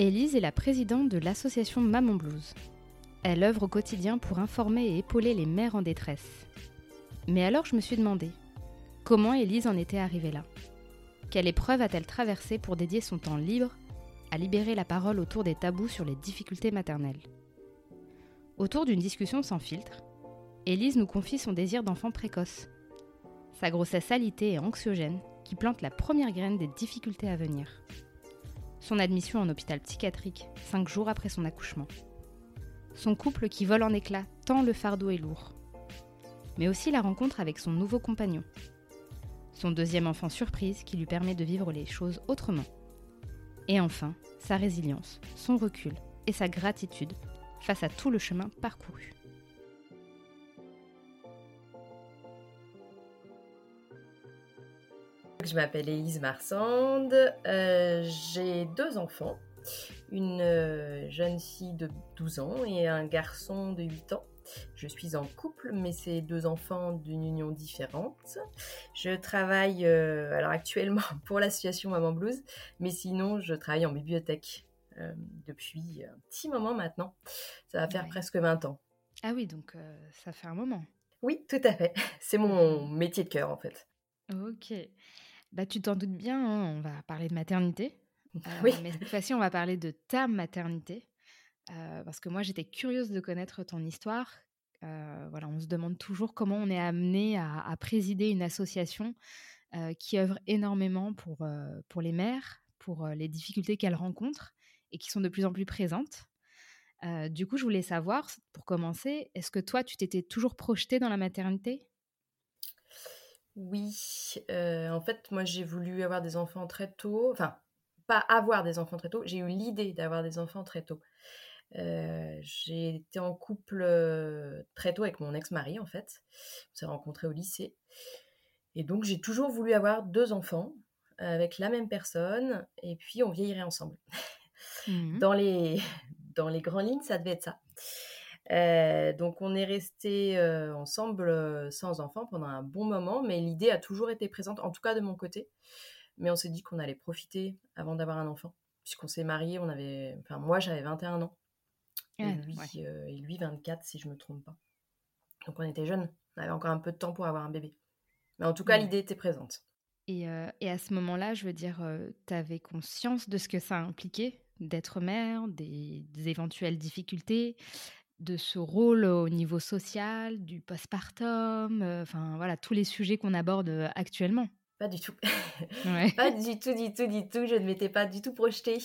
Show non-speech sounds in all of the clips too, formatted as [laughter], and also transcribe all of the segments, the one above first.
Élise est la présidente de l'association Maman Blues. Elle œuvre au quotidien pour informer et épauler les mères en détresse. Mais alors je me suis demandé, comment Élise en était arrivée là? Quelle épreuve a-t-elle traversée pour dédier son temps libre à libérer la parole autour des tabous sur les difficultés maternelles? Autour d'une discussion sans filtre, Élise nous confie son désir d'enfant précoce, sa grossesse alitée et anxiogène qui plante la première graine des difficultés à venir son admission en hôpital psychiatrique cinq jours après son accouchement, son couple qui vole en éclats tant le fardeau est lourd, mais aussi la rencontre avec son nouveau compagnon, son deuxième enfant surprise qui lui permet de vivre les choses autrement, et enfin sa résilience, son recul et sa gratitude face à tout le chemin parcouru. Je m'appelle Élise Marsande, euh, j'ai deux enfants, une euh, jeune fille de 12 ans et un garçon de 8 ans. Je suis en couple, mais c'est deux enfants d'une union différente. Je travaille euh, alors actuellement [laughs] pour l'association Maman Blues, mais sinon je travaille en bibliothèque depuis un petit moment maintenant. Ça va faire presque 20 ans. Ah oui, donc ça fait un moment. Oui, tout à fait. [laughs] C'est mon métier de cœur en fait. Ok. Bah, tu t'en doutes bien, hein, on va parler de maternité. oui. Euh, mais cette fois-ci, on va parler de ta maternité. Euh, parce que moi, j'étais curieuse de connaître ton histoire. Euh, voilà, on se demande toujours comment on est amené à, présider une association qui œuvre énormément pour, pour les mères, pour les difficultés qu'elles rencontrent et qui sont de plus en plus présentes. du coup, je voulais savoir, pour commencer, est-ce que toi, tu t'étais toujours projetée dans la maternité? Oui, euh, en fait, moi j'ai voulu avoir des enfants très tôt. Enfin, pas avoir des enfants très tôt, j'ai eu l'idée d'avoir des enfants très tôt. Euh, j'ai été en couple euh, très tôt avec mon ex-mari en fait. On s'est rencontrés au lycée. Et donc j'ai toujours voulu avoir deux enfants avec la même personne et puis on vieillirait ensemble. Mmh dans, les, [laughs] dans les grandes lignes, ça devait être ça. Euh, donc on est resté euh, ensemble euh, sans enfants pendant un bon moment, mais l'idée a toujours été présente, en tout cas de mon côté. Mais on s'est dit qu'on allait profiter avant d'avoir un enfant, puisqu'on s'est mariés, on avait, enfin moi j'avais 21 ans et, lui, et lui 24 si je me trompe pas. Donc on était jeunes, on avait encore un peu de temps pour avoir un bébé. Mais en tout cas l'idée était présente. Et, et, à ce moment-là, je veux dire, tu avais conscience de ce que ça impliquait d'être mère, des, des, éventuelles difficultés, de ce rôle au niveau social, du postpartum, enfin voilà, tous les sujets qu'on aborde actuellement. Pas du tout. [laughs] pas du tout, du tout, du tout. Je ne m'étais pas du tout projetée.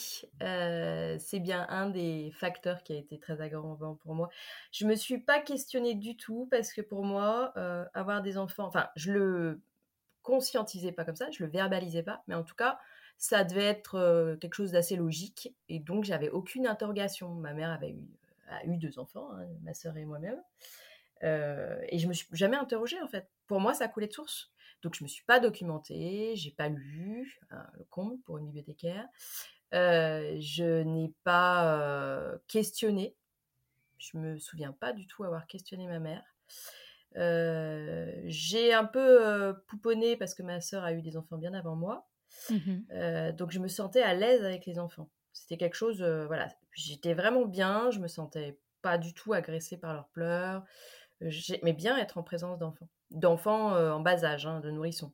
Euh, c'est bien un des facteurs qui a été très aggravant pour moi. Je me suis pas questionnée du tout parce que pour moi, avoir des enfants, enfin, je le conscientisais pas comme ça, je le verbalisais pas, mais en tout cas, ça devait être quelque chose d'assez logique et donc j'avais aucune interrogation. Ma mère avait eu a eu deux enfants, hein, ma sœur et moi-même. Euh, et je me suis jamais interrogée en fait. Pour moi, ça coulait de source. Donc je me suis pas documentée, j'ai pas lu hein, le compte pour une bibliothécaire. Euh, je n'ai pas euh, questionné. Je me souviens pas du tout avoir questionné ma mère. j'ai un peu pouponné parce que ma sœur a eu des enfants bien avant moi. Mmh donc je me sentais à l'aise avec les enfants. C'était quelque chose, euh, voilà, j'étais vraiment bien, je me sentais pas du tout agressée par leurs pleurs. J'aimais bien être en présence d'enfants, d'enfants euh, en bas âge, hein, de nourrissons.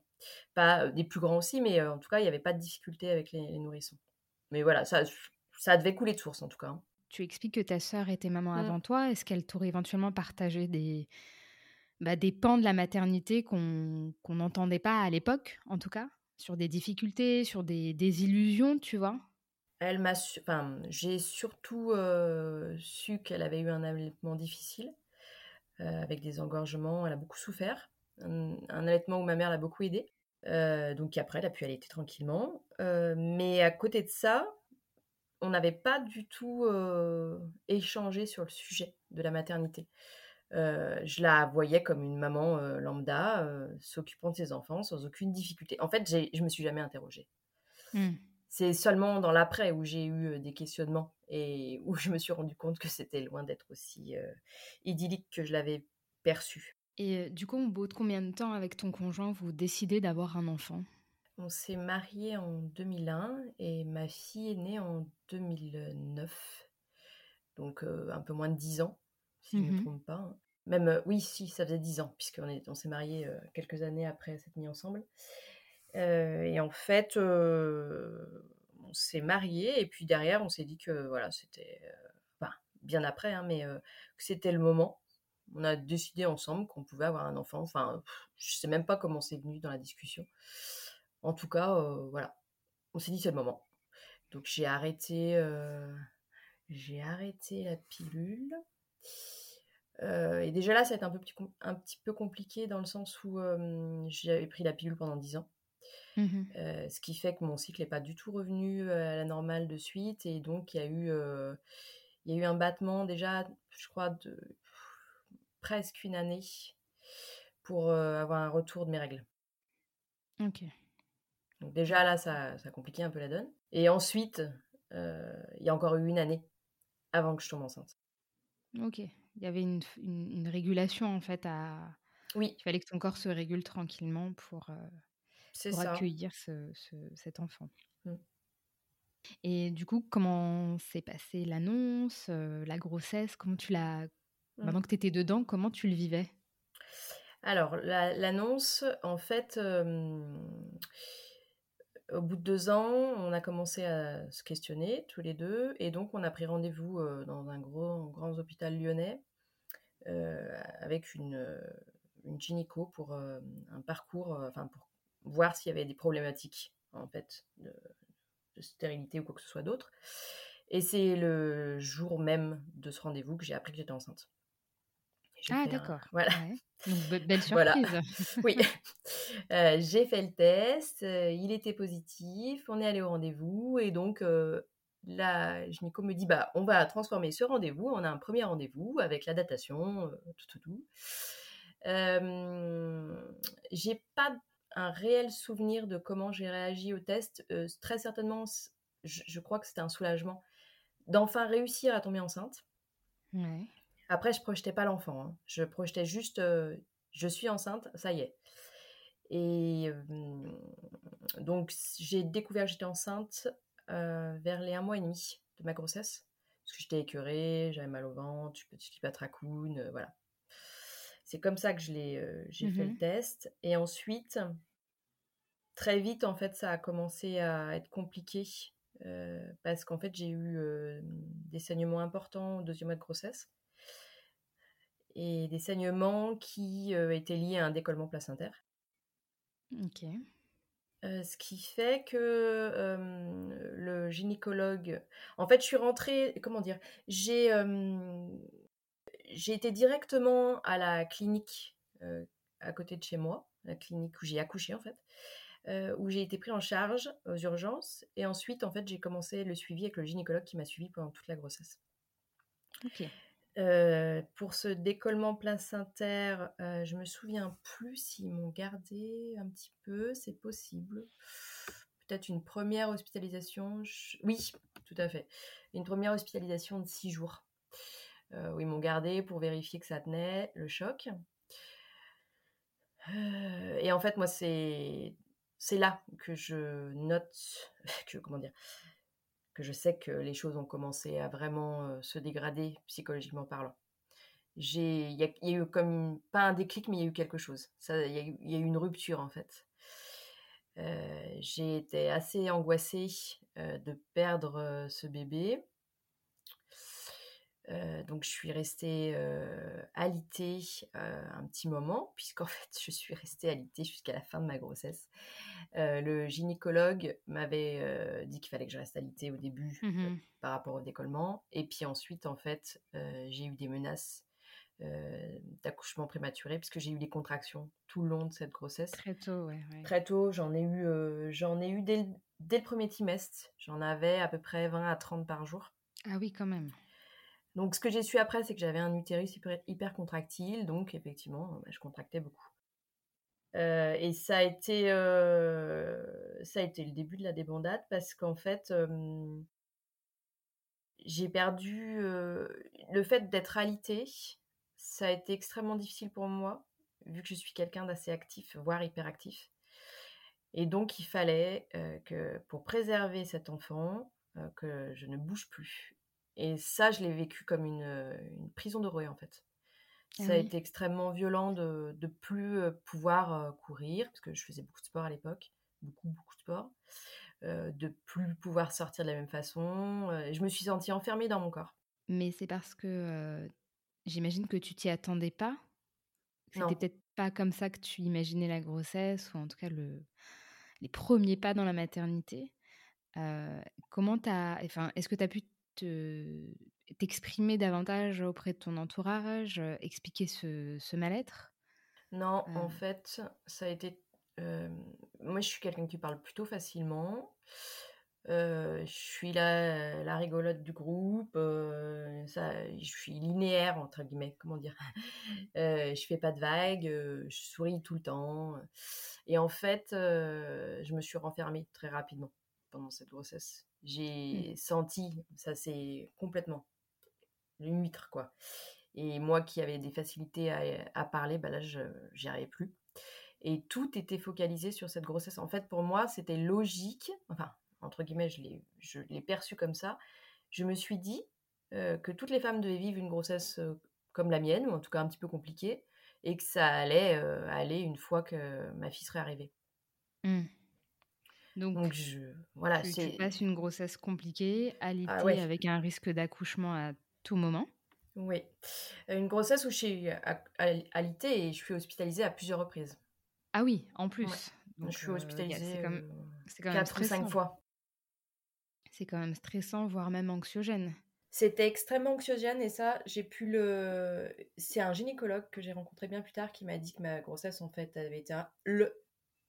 Pas des plus grands aussi, mais en tout cas, il n'y avait pas de difficulté avec les, nourrissons. Mais voilà, ça, ça devait couler de source en tout cas. Hein. Tu expliques que ta sœur était maman mmh. avant toi. Est-ce qu'elle t'aurait éventuellement partagé des, bah, des pans de la maternité qu'on n'entendait pas à l'époque, en tout cas, sur des difficultés, sur des, des illusions, tu vois? Elle m'a, enfin, j'ai surtout su qu'elle avait eu un allaitement difficile, avec des engorgements. Elle a beaucoup souffert. Un, allaitement où ma mère l'a beaucoup aidée. donc après, elle a pu allaiter tranquillement. mais à côté de ça, on n'avait pas du tout échangé sur le sujet de la maternité. je la voyais comme une maman lambda, s'occupant de ses enfants sans aucune difficulté. En fait, je me suis jamais interrogée. Mmh. C'est seulement dans l'après où j'ai eu des questionnements et où je me suis rendu compte que c'était loin d'être aussi idyllique que je l'avais perçu. Et du coup, au bout de combien de temps avec ton conjoint vous décidez d'avoir un enfant? On s'est marié en 2001 et ma fille est née en 2009. Donc un peu moins de 10 ans, si je ne me mmh trompe pas. Hein. Même, oui, si, ça faisait 10 ans, puisqu'on on s'est marié quelques années après s'être mis ensemble. Et en fait, on s'est marié et puis derrière, on s'est dit que voilà, c'était. Bien après, hein, mais que c'était le moment. On a décidé ensemble qu'on pouvait avoir un enfant. Enfin, je sais même pas comment c'est venu dans la discussion. En tout cas, voilà, on s'est dit c'est le moment. Donc j'ai arrêté, j'ai arrêté la pilule. et déjà là, ça a été un petit peu compliqué dans le sens où j'avais pris la pilule pendant 10 ans. Mmh ce qui fait que mon cycle n'est pas du tout revenu à la normale de suite. Et donc, il y a eu, il y a eu un battement déjà, je crois, de presque une année pour avoir un retour de mes règles. Ok. Donc déjà là, ça, ça a compliqué un peu la donne. Et ensuite, euh, il y a encore eu une année avant que je tombe enceinte. Ok. Il y avait une, une, régulation en fait à. Oui. Il fallait que ton corps se régule tranquillement pour, pour accueillir ce, cet enfant. Mmh. Et du coup, comment s'est passée l'annonce, euh, la grossesse? Comment tu l'as. Mmh. Maintenant que tu étais dedans, comment tu le vivais? Alors, l'annonce, en fait au bout de deux ans, on a commencé à se questionner tous les deux, et donc on a pris rendez-vous dans un gros, grand hôpital lyonnais avec une, une gynéco pour un parcours, enfin pour voir s'il y avait des problématiques en fait de, de, stérilité ou quoi que ce soit d'autre. Et c'est le jour même de ce rendez-vous que j'ai appris que j'étais enceinte. Ah, d'accord. [laughs] Voilà. belle [laughs] surprise. [laughs] oui. Euh, j'ai fait le test, euh, il était positif, on est allé au rendez-vous et donc euh, la gynéco me dit bah on va transformer ce rendez-vous, on a un premier rendez-vous avec la datation, tout tout tout. j'ai pas un réel souvenir de comment j'ai réagi au test. très certainement, je, je crois que c'était un soulagement d'enfin réussir à tomber enceinte. Ouais. Après, je projetais pas l'enfant. Hein. Je projetais juste, je suis enceinte, ça y est. Et donc, j'ai découvert que j'étais enceinte vers les un mois et demi de ma grossesse. Parce que j'étais écœurée, j'avais mal au ventre, je suis pas tracoune, voilà. C'est comme ça que je l'ai, j'ai fait le mmh test. Et ensuite, très vite, en fait, ça a commencé à être compliqué. parce qu'en fait, j'ai eu des saignements importants au deuxième mois de grossesse et des saignements qui étaient liés à un décollement placentaire. Ok. ce qui fait que le gynécologue. En fait, je suis rentrée. Comment dire J'ai j'ai été directement à la clinique à côté de chez moi, la clinique où j'ai accouché en fait, où j'ai été pris en charge aux urgences. Et ensuite, en fait, j'ai commencé le suivi avec le gynécologue qui m'a suivi pendant toute la grossesse. Ok pour ce décollement placentaire, euh, je me souviens plus s'ils m'ont gardé un petit peu, c'est possible. Peut-être une première hospitalisation. Oui, tout à fait. Une première hospitalisation de six jours. Euh, où ils m'ont gardé pour vérifier que ça tenait, le choc. et en fait, moi, c'est c'est là que je note, [laughs] que, comment dire, que je sais que les choses ont commencé à vraiment se dégrader psychologiquement parlant. Il y, a eu comme, pas un déclic, mais il y a eu quelque chose. Il y, a eu une rupture en fait. j'ai été assez angoissée de perdre ce bébé. Donc je suis restée alitée un petit moment, puisqu'en [laughs] fait je suis restée alitée jusqu'à la fin de ma grossesse. le gynécologue m'avait dit qu'il fallait que je reste alitée au début Mmh par rapport au décollement. Et puis ensuite, en fait, j'ai eu des menaces d'accouchement prématuré puisque j'ai eu des contractions tout le long de cette grossesse. Très tôt, ouais. Très tôt, j'en ai eu, j'en ai eu dès le, dès le, premier trimestre. J'en avais à peu près 20 à 30 par jour. Ah oui, quand même. Donc, ce que j'ai su après, c'est que j'avais un utérus hyper, contractile. Donc, effectivement, bah, je contractais beaucoup. et ça a, été, ça a été le début de la débandade parce qu'en fait, j'ai perdu le fait d'être alitée ça a été extrêmement difficile pour moi, vu que je suis quelqu'un d'assez actif, voire hyperactif. Et donc, il fallait que, pour préserver cet enfant, que je ne bouge plus. Et ça, je l'ai vécu comme une, prison de rouet, en fait. Ah ça a été extrêmement violent de ne plus pouvoir courir, parce que je faisais beaucoup de sport à l'époque, beaucoup, beaucoup de sport, de plus pouvoir sortir de la même façon. je me suis sentie enfermée dans mon corps. Mais c'est parce que J'imagine que tu t'y attendais pas? C'était peut-être pas comme ça que tu imaginais la grossesse, ou en tout cas le, les premiers pas dans la maternité. Euh, comment t'as, enfin, est-ce que tu as pu te, t'exprimer davantage auprès de ton entourage, expliquer ce, ce mal-être? Non, en fait, ça a été. moi, je suis quelqu'un qui parle plutôt facilement je suis la, la rigolote du groupe, ça, je suis linéaire entre guillemets, comment dire? [laughs] je fais pas de vagues, je souris tout le temps. Et en fait, je me suis renfermée très rapidement pendant cette grossesse. J'ai mmh. senti, ça c'est complètement une huître quoi. Et moi qui avais des facilités à, à parler, bah là, j'y arrivais plus. Et tout était focalisé sur cette grossesse. En fait, pour moi, c'était logique, enfin, entre guillemets, je l'ai perçu comme ça, je me suis dit que toutes les femmes devaient vivre une grossesse comme la mienne, ou en tout cas un petit peu compliquée, et que ça allait aller une fois que ma fille serait arrivée. Mmh. Donc, je, voilà, tu, tu, passes une grossesse compliquée, alitée ah avec un risque d'accouchement à tout moment. Oui, une grossesse où je suis alitée et je suis hospitalisée à plusieurs reprises. Ah oui, en plus. Donc, je suis hospitalisée c'est quand même, 4 ou 5 fois. C'est quand même stressant, voire même anxiogène. C'était extrêmement anxiogène et ça, j'ai pu le. C'est un gynécologue que j'ai rencontré bien plus tard qui m'a dit que ma grossesse, en fait, avait été un, le,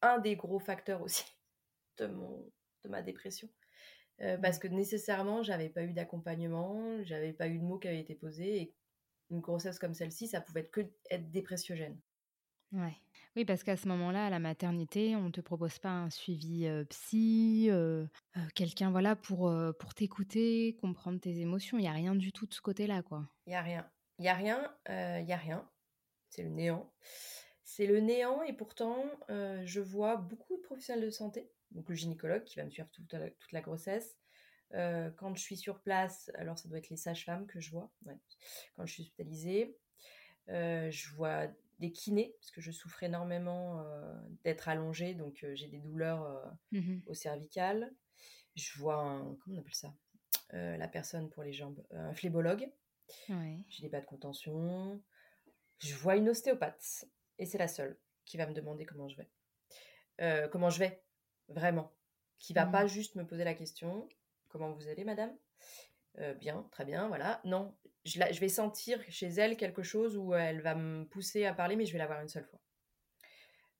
un des gros facteurs aussi de, mon, de ma dépression. Euh, parce que nécessairement, j'avais pas eu d'accompagnement, j'avais pas eu de mots qui avaient été posés et une grossesse comme celle-ci, ça pouvait être que être dépressiogène. Ouais. Oui, parce qu'à ce moment-là, à la maternité, on ne te propose pas un suivi psy, quelqu'un voilà pour, pour t'écouter, comprendre tes émotions. Il n'y a rien du tout de ce côté-là, quoi. Il n'y a rien. Il n'y a rien, il y a rien. C'est le néant. C'est le néant et pourtant, je vois beaucoup de professionnels de santé, donc le gynécologue qui va me suivre toute la, toute la grossesse. quand je suis sur place, alors ça doit être les sages-femmes que je vois, quand je suis hospitalisée. je vois des kinés, parce que je souffre énormément euh, d'être allongée, donc euh, j'ai des douleurs euh, mmh au cervical. Je vois un, comment on appelle ça La personne pour les jambes, un phlébologue. J'ai des bas de contention. Je vois une ostéopathe, et c'est la seule qui va me demander comment je vais. comment je vais, vraiment. Qui va pas mmh. juste me poser la question, comment vous allez, madame? Bien, très bien, voilà. Non, je, vais sentir chez elle quelque chose où elle va me pousser à parler, mais je vais la voir une seule fois.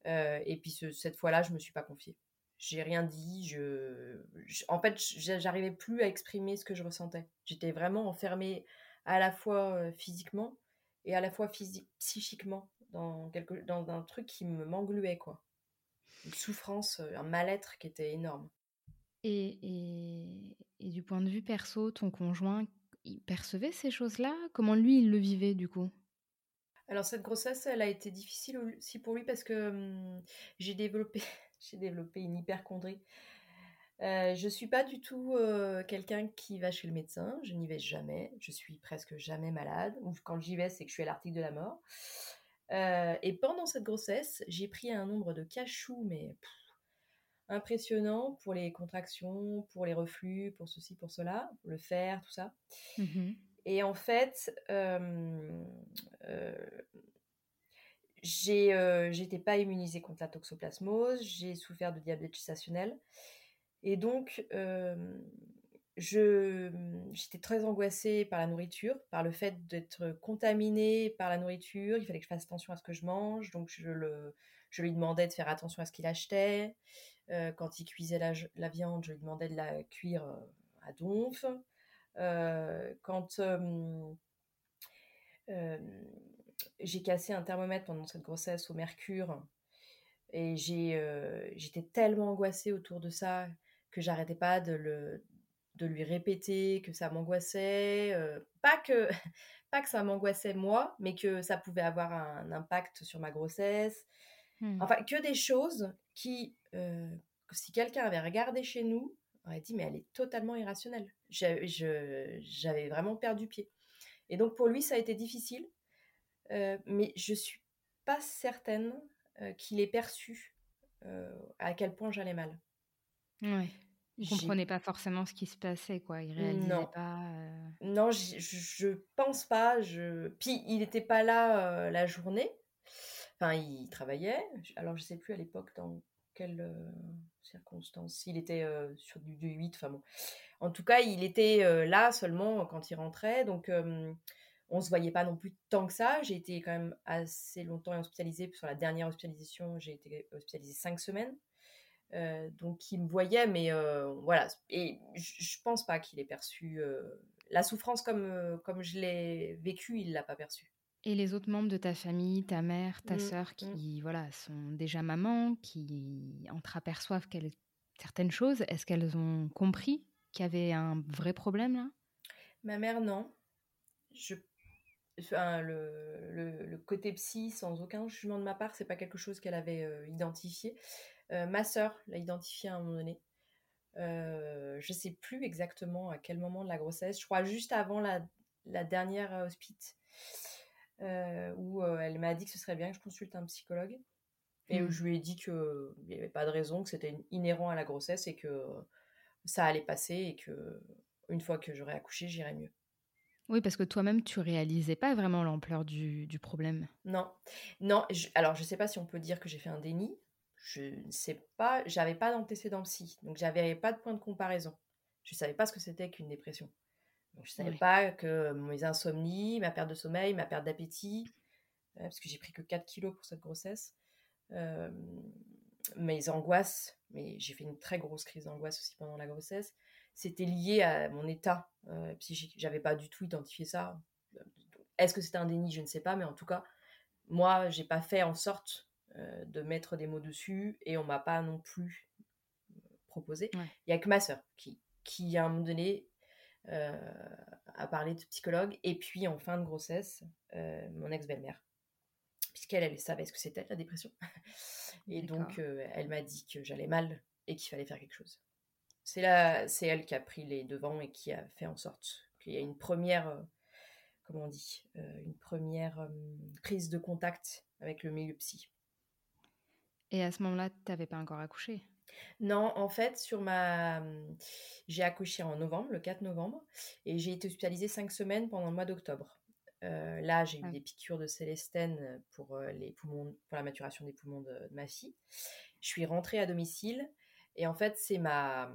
Euh, et puis cette fois-là, je me suis pas confiée. J'ai rien dit. Je, en fait, j'arrivais plus à exprimer ce que je ressentais. J'étais vraiment enfermée à la fois euh, physiquement et à la fois physique, psychiquement dans quelque, dans un truc qui me m'engluait quoi. Une souffrance, un mal-être qui était énorme. Et, et, et, du point de vue perso, ton conjoint, il percevait ces choses-là? Comment lui, il le vivait du coup? Alors cette grossesse, elle a été difficile aussi pour lui parce que hum, j'ai développé, [laughs] j'ai développé une hyperchondrie. Euh, je suis pas du tout euh, quelqu'un qui va chez le médecin, je n'y vais jamais, je suis presque jamais malade, ou quand j'y vais, c'est que je suis à l'article de la mort. Euh, et pendant cette grossesse, j'ai pris un nombre de cachous, mais impressionnant pour les contractions, pour les reflux, pour ceci, pour cela, le fer, tout ça. Mmh Et en fait, euh, euh, j'étais pas immunisée contre la toxoplasmose, j'ai souffert de diabète gestationnel. Et donc, j'étais très angoissée par la nourriture, par le fait d'être contaminée par la nourriture. Il fallait que je fasse attention à ce que je mange. Donc, je, le, je lui demandais de faire attention à ce qu'il achetait. Euh, quand il cuisait la, la, viande, je lui demandais de la cuire euh, à donf. Euh, quand j'ai cassé un thermomètre pendant cette grossesse au mercure, et j'étais tellement angoissée autour de ça que j'arrêtais pas de, le, de lui répéter que ça m'angoissait. pas, que, [laughs] pas que ça m'angoissait moi, mais que ça pouvait avoir un impact sur ma grossesse. Mmh. Enfin, que des choses qui, si quelqu'un avait regardé chez nous, aurait dit, mais elle est totalement irrationnelle. J'avais vraiment perdu pied. Et donc, pour lui, ça a été difficile. mais je suis pas certaine qu'il ait perçu à quel point j'allais mal. Il comprenait pas forcément ce qui se passait, quoi. Il réalisait non. pas. Non, je, je pense pas. Je... Puis il n'était pas là la journée. Enfin, il travaillait. Alors, je sais plus à l'époque dans quelles circonstances. Il était sur du, du, 8. Enfin bon. En tout cas, il était là seulement quand il rentrait. Donc, on se voyait pas non plus tant que ça. J'ai été quand même assez longtemps hospitalisée. Sur la dernière hospitalisation, j'ai été hospitalisée cinq semaines. Donc il me voyait, mais voilà. Et je pense pas qu'il ait perçu la souffrance comme, comme je l'ai vécue, il l'a pas perçue. Et les autres membres de ta famille, ta mère, ta mmh, sœur, mmh. qui voilà sont déjà mamans, qui entreaperçoivent certaines choses, est-ce qu'elles ont compris qu'il y avait un vrai problème là? Ma mère, non. Je... Enfin, le, le, côté psy, sans aucun jugement de ma part, c'est pas quelque chose qu'elle avait identifié. Ma sœur l'a identifié à un moment donné. Euh, je sais plus exactement à quel moment de la grossesse. Je crois juste avant la, la dernière euh, où euh, elle m'a dit que ce serait bien que je consulte un psychologue. Et où mmh. je lui ai dit qu'il n'y avait pas de raison, que c'était inhérent à la grossesse et que ça allait passer et que une fois que j'aurais accouché, j'irais mieux. Oui, parce que toi-même, tu réalisais pas vraiment l'ampleur du, du, problème. Non, non. alors, je sais pas si on peut dire que j'ai fait un déni. Je ne sais pas. J'avais pas d'antécédent psy, donc j'avais pas de point de comparaison. Je savais pas ce que c'était qu'une dépression je ne savais pas que mes insomnies, ma perte de sommeil, ma perte d'appétit, euh, parce que j'ai pris que 4 kilos pour cette grossesse, euh, mes angoisses, mais j'ai fait une très grosse crise d'angoisse aussi pendant la grossesse, c'était lié à mon état euh, psychique. J'avais pas du tout identifié ça. Est-ce que c'était un déni? Je ne sais pas, mais en tout cas, moi, j'ai pas fait en sorte euh, de mettre des mots dessus et on m'a pas non plus proposé. Il y a que ma sœur qui, qui, à un moment donné, euh, à parler de psychologue. Et puis en fin de grossesse, euh, mon ex-belle-mère, puisqu'elle elle savait ce que c'était la dépression. [laughs] et donc euh, elle m'a dit que j'allais mal et qu'il fallait faire quelque chose. C'est là, c'est elle qui a pris les devants et qui a fait en sorte qu'il y a une première, comment on dit, une première prise de contact avec le milieu psy. Et à ce moment-là, tu n'avais pas encore accouché? Non, en fait, sur ma, j'ai accouché en novembre, le 4 novembre, et j'ai été hospitalisée cinq semaines pendant le mois d'octobre. Euh, là, j'ai eu ah. des piqûres de célestène pour euh, les poumons, pour la maturation des poumons de, ma fille. Je suis rentrée à domicile, et en fait, c'est ma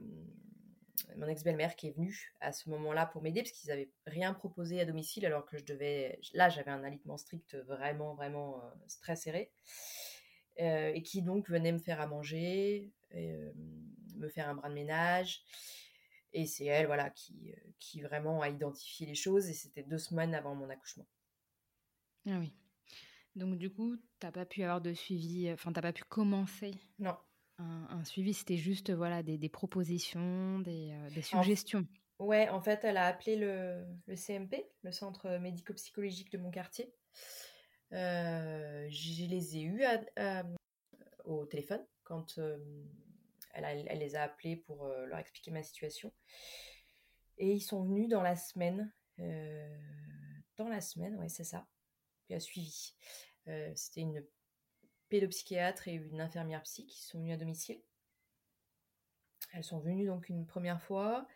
mon ex-belle-mère qui est venue à ce moment-là pour m'aider parce qu'ils n'avaient rien proposé à domicile alors que je devais là j'avais un alitement strict vraiment vraiment euh, très serré et qui donc venait me faire à manger me faire un bras de ménage. Et c'est elle, voilà, qui, qui vraiment a identifié les choses. Et c'était deux semaines avant mon accouchement. Ah oui. Donc du coup, t'as pas pu avoir de suivi, enfin t'as pas pu commencer. Non. Un, suivi, c'était juste voilà des, des propositions, des, des suggestions. ouais, en fait, elle a appelé le, le CMP, le centre médico-psychologique de mon quartier. Euh, je les ai eus au téléphone quand elle, les a appelés pour leur expliquer ma situation. Et ils sont venus dans la semaine. dans la semaine, oui, c'est ça. Qui a suivi. C'était une pédopsychiatre et une infirmière psy qui sont venus à domicile. Elles sont venues donc une première fois.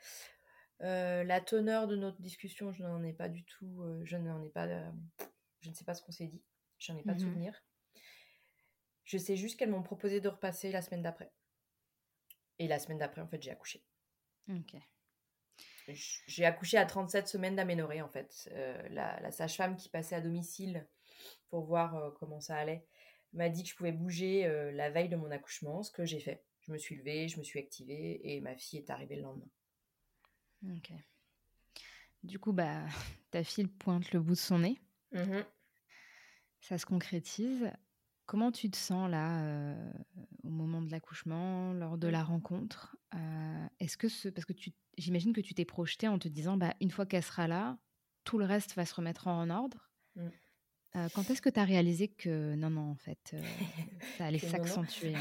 la teneur de notre discussion, je n'en ai pas du tout, je n'en ai pas, je ne sais pas ce qu'on s'est dit, j'en ai pas de mmh souvenir. Je sais juste qu'elles m'ont proposé de repasser la semaine d'après. Et la semaine d'après, en fait, j'ai accouché. Ok. J'ai accouché à 37 semaines d'aménorrhée, en fait. Euh, la, sage-femme qui passait à domicile pour voir euh, comment ça allait m'a dit que je pouvais bouger euh, la veille de mon accouchement, ce que j'ai fait. Je me suis levée, je me suis activée et ma fille est arrivée le lendemain. Ok. Du coup, bah, [laughs] ta fille pointe le bout de son nez. Mmh ça se concrétise. Comment tu te sens là au moment de l'accouchement, lors de la rencontre Est-ce que ce, parce que tu, j'imagine que tu t'es projeté en te disant, bah une fois qu'elle sera là, tout le reste va se remettre en ordre. Mmh. quand est-ce que tu as réalisé que non, non, en fait, [laughs] ça allait s'accentuer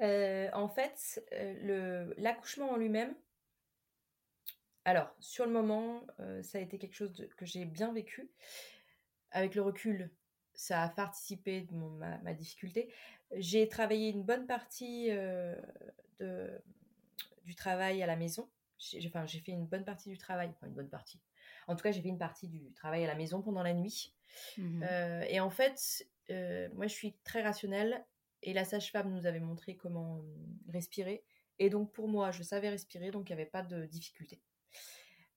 hein? [laughs] En fait, le, l'accouchement en lui-même, alors sur le moment, ça a été quelque chose que j'ai bien vécu. Avec le recul, ça a participé de ma, difficulté. J'ai travaillé une bonne partie euh, de, du travail à la maison. J'ai, enfin, j'ai fait une bonne partie du travail, enfin une bonne partie. En tout cas, j'ai fait une partie du travail à la maison pendant la nuit. Mmh euh, et en fait, euh, moi, je suis très rationnelle et la sage-femme nous avait montré comment respirer. Et donc, pour moi, je savais respirer, donc il n'y avait pas de difficulté.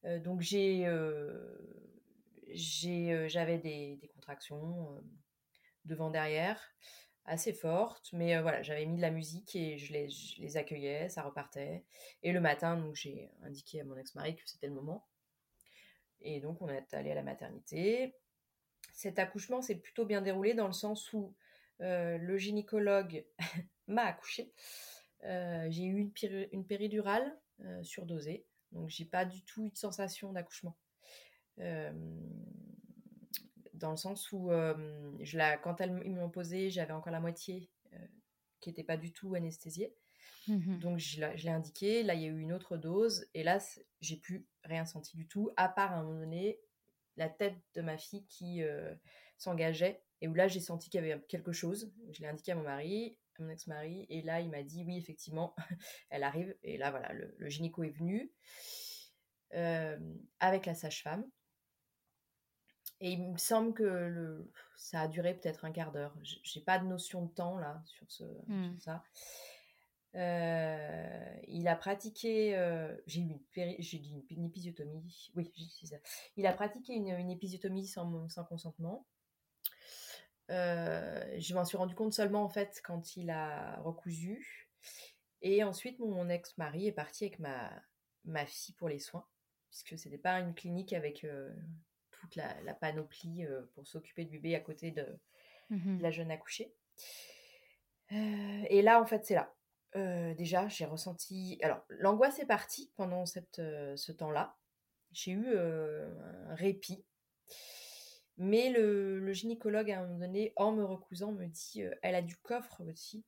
donc, j'ai j'avais des, contractions devant derrière assez fortes mais voilà j'avais mis de la musique et je les, accueillais ça repartait. Et le matin donc j'ai indiqué à mon ex-mari que c'était le moment. Et donc on est allé à la maternité. Cet accouchement s'est plutôt bien déroulé dans le sens où le gynécologue [laughs] m'a accouché. J'ai eu une, une péridurale surdosée. Donc j'ai pas du tout eu de sensation d'accouchement dans le sens où je la, quand elles m'ont posé, j'avais encore la moitié qui n'était pas du tout anesthésiée. Mmh Donc je l'ai indiqué, là il y a eu une autre dose, et là j'ai plus rien senti du tout, à part à un moment donné la tête de ma fille qui s'engageait, et où là j'ai senti qu'il y avait quelque chose. Je l'ai indiqué à mon mari, à mon ex-mari, et là il m'a dit oui effectivement, [laughs] elle arrive, et là voilà, le, le gynéco est venu avec la sage-femme. Et il me semble que le, ça a duré peut-être un quart d'heure. J'ai pas de notion de temps là sur, ce, mmh. ça. Euh, il a pratiqué, euh, j'ai eu une, j'ai dit une, épisiotomie, oui, c'est ça. Il a pratiqué une, une épisiotomie sans, sans consentement. Euh, je m'en suis rendu compte seulement en fait quand il a recousu. Et ensuite, mon, ex-mari est parti avec ma, ma fille pour les soins, puisque c'était pas une clinique avec toute la, panoplie euh, pour s'occuper du bébé à côté de, mmh la jeune accouchée. Euh, et là, en fait, c'est là. Euh, déjà, j'ai ressenti. Alors, l'angoisse est partie pendant cette, ce temps-là. J'ai eu un répit. Mais le, gynécologue, à un moment donné, en me recousant, me dit Elle a du coffre, aussi.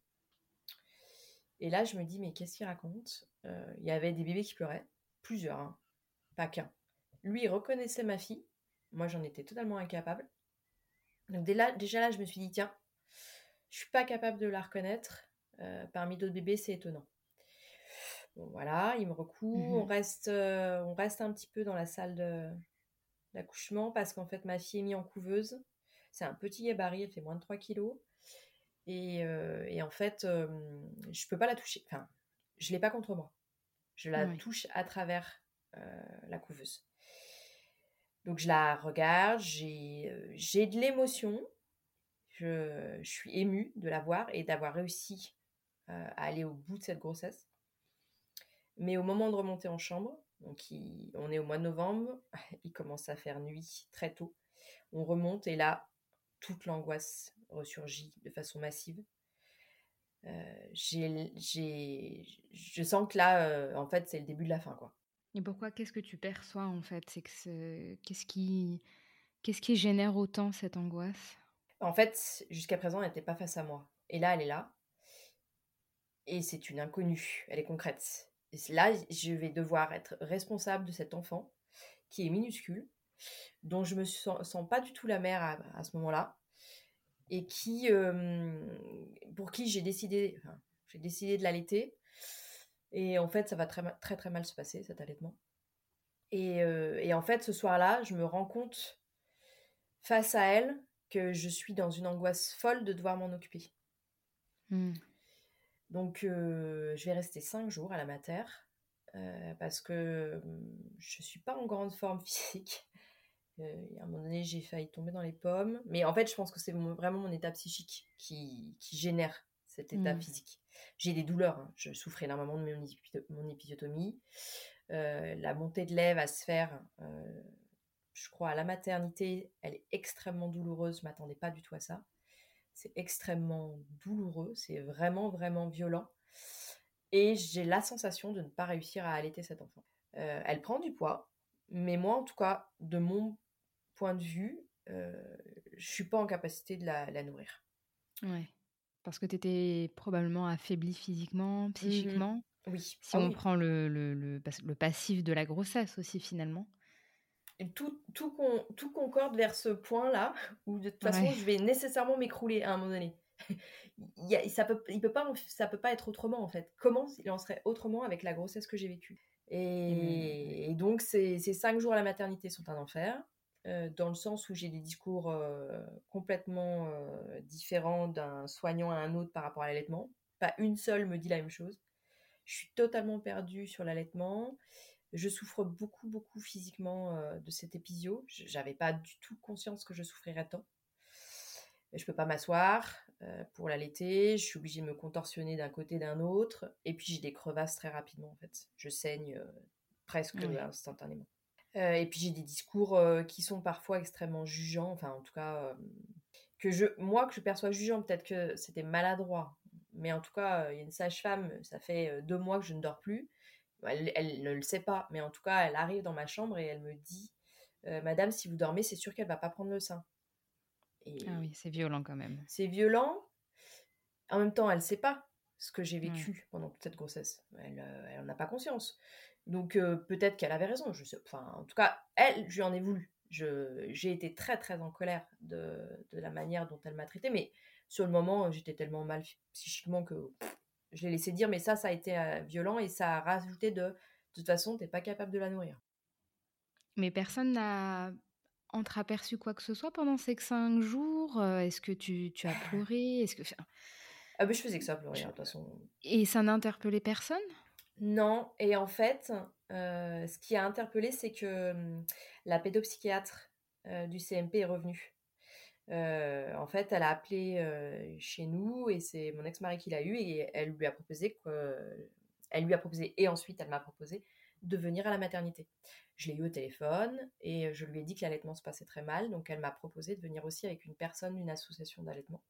Et là, je me dis Mais qu'est-ce qu'il raconte? Il y avait des bébés qui pleuraient. Plusieurs, hein. pas qu'un. Lui, il reconnaissait ma fille. Moi, j'en étais totalement incapable. Donc déjà là, je me suis dit, tiens, je suis pas capable de la reconnaître. Euh, parmi d'autres bébés, c'est étonnant. Bon, voilà, il me recoue. Mhm. On, reste, euh, on reste un petit peu dans la salle d'accouchement parce qu'en fait, ma fille est mise en couveuse. C'est un petit gabarit, elle fait moins de 3 kilos. Et, euh, et en fait, je peux pas la toucher. Enfin, je l'ai pas contre moi. Je la touche à travers la couveuse. Donc je la regarde, j'ai, euh, de l'émotion, je, suis émue de la voir et d'avoir réussi euh, à aller au bout de cette grossesse. Mais au moment de remonter en chambre, donc on est au mois de novembre, [laughs] il commence à faire nuit très tôt. On remonte et là, toute l'angoisse ressurgit de façon massive. Euh, je sens que là, en fait, c'est le début de la fin, quoi. Et pourquoi Qu'est-ce que tu perçois en fait? C'est que qu'est-ce qui qu'est-ce qui génère autant cette angoisse? En fait, jusqu'à présent, elle n'était pas face à moi, et là, elle est là, et c'est une inconnue. Elle est concrète. Et là, je vais devoir être responsable de cet enfant qui est minuscule, dont je me sens, pas du tout la mère à, ce moment-là, et qui, pour qui j'ai décidé, j'ai décidé de l'allaiter Et en fait, ça va très très, très mal se passer, cet allaitement. Et, et en fait, ce soir-là, je me rends compte face à elle que je suis dans une angoisse folle de devoir m'en occuper. Mmh. Donc, je vais rester cinq jours à la mater parce que je suis pas en grande forme [laughs] physique. à un moment donné, j'ai failli tomber dans les pommes. Mais en fait, je pense que c'est vraiment mon état psychique qui, qui génère cet état mmh. physique. J'ai des douleurs. Hein. Je souffrais énormément de mon, mon épisiotomie. la montée de lèvres à se faire, je crois, à la maternité, elle est extrêmement douloureuse. Je m'attendais pas du tout à ça. C'est extrêmement douloureux. C'est vraiment, vraiment violent. Et j'ai la sensation de ne pas réussir à allaiter cet enfant. Euh, elle prend du poids, mais moi, en tout cas, de mon point de vue, euh, je suis pas en capacité de la, nourrir. Ouais. Parce que tu étais probablement affaiblie physiquement, mmh psychiquement. Oui. Si ah on prend le, le, le, passif de la grossesse aussi, finalement tout, tout, tout, concorde vers ce point-là, où de toute façon, je vais nécessairement m'écrouler à un moment donné. il, ça peut, il peut pas, ça peut pas être autrement, en fait. Comment il en serait autrement avec la grossesse que j'ai vécue? Et, mmh. donc, ces, ces, cinq jours à la maternité sont un enfer, dans le sens où j'ai des discours complètement différents d'un soignant à un autre par rapport à l'allaitement. Pas une seule me dit la même chose. Je suis totalement perdue sur l'allaitement. Je souffre beaucoup, beaucoup physiquement de cet épisio. J'avais pas du tout conscience que je souffrirais tant. Je peux pas m'asseoir pour l'allaiter. Je suis obligée de me contorsionner d'un côté d'un autre. Et puis j'ai des crevasses très rapidement en fait. Je saigne presque instantanément. Et puis j'ai des discours qui sont parfois extrêmement jugeants. Enfin en tout cas que je, moi que je perçois jugeant. Peut-être que c'était maladroit. Mais en tout cas, il y a une sage-femme. Ça fait deux mois que je ne dors plus elle, ne le sait pas, mais en tout cas, elle arrive dans ma chambre et elle me dit euh, Madame, si vous dormez, c'est sûr qu'elle va pas prendre le sein. ah oui, c'est violent quand même. C'est violent. En même temps, elle ne sait pas ce que j'ai vécu pendant toute cette grossesse. Elle n'en euh, a pas conscience. Donc euh, peut-être qu'elle avait raison. Je sais, enfin, en tout cas, elle, je lui en ai voulu. J'ai été très très en colère de, de la manière dont elle m'a traité, mais sur le moment, j'étais tellement mal psychiquement que je l'ai laissé dire, mais ça, ça a été euh, violent et ça a rajouté de, de toute façon, tu n'es pas capable de la nourrir. Mais personne n'a entreaperçu quoi que ce soit pendant ces cinq jours euh, Est-ce que tu, tu, as pleuré? Est-ce que ah ben je faisais que ça pleurer hein, de toute façon. Et ça n'a interpellé personne? Non. Et en fait, euh, ce qui a interpellé, c'est que hum, la pédopsychiatre du CMP est revenue. Euh, en fait, elle a appelé euh, chez nous et c'est mon ex-mari qui l'a eu et elle lui a proposé que, elle lui a proposé et ensuite elle m'a proposé de venir à la maternité. Je l'ai eu au téléphone et je lui ai dit que l'allaitement se passait très mal, donc elle m'a proposé de venir aussi avec une personne d'une association d'allaitement.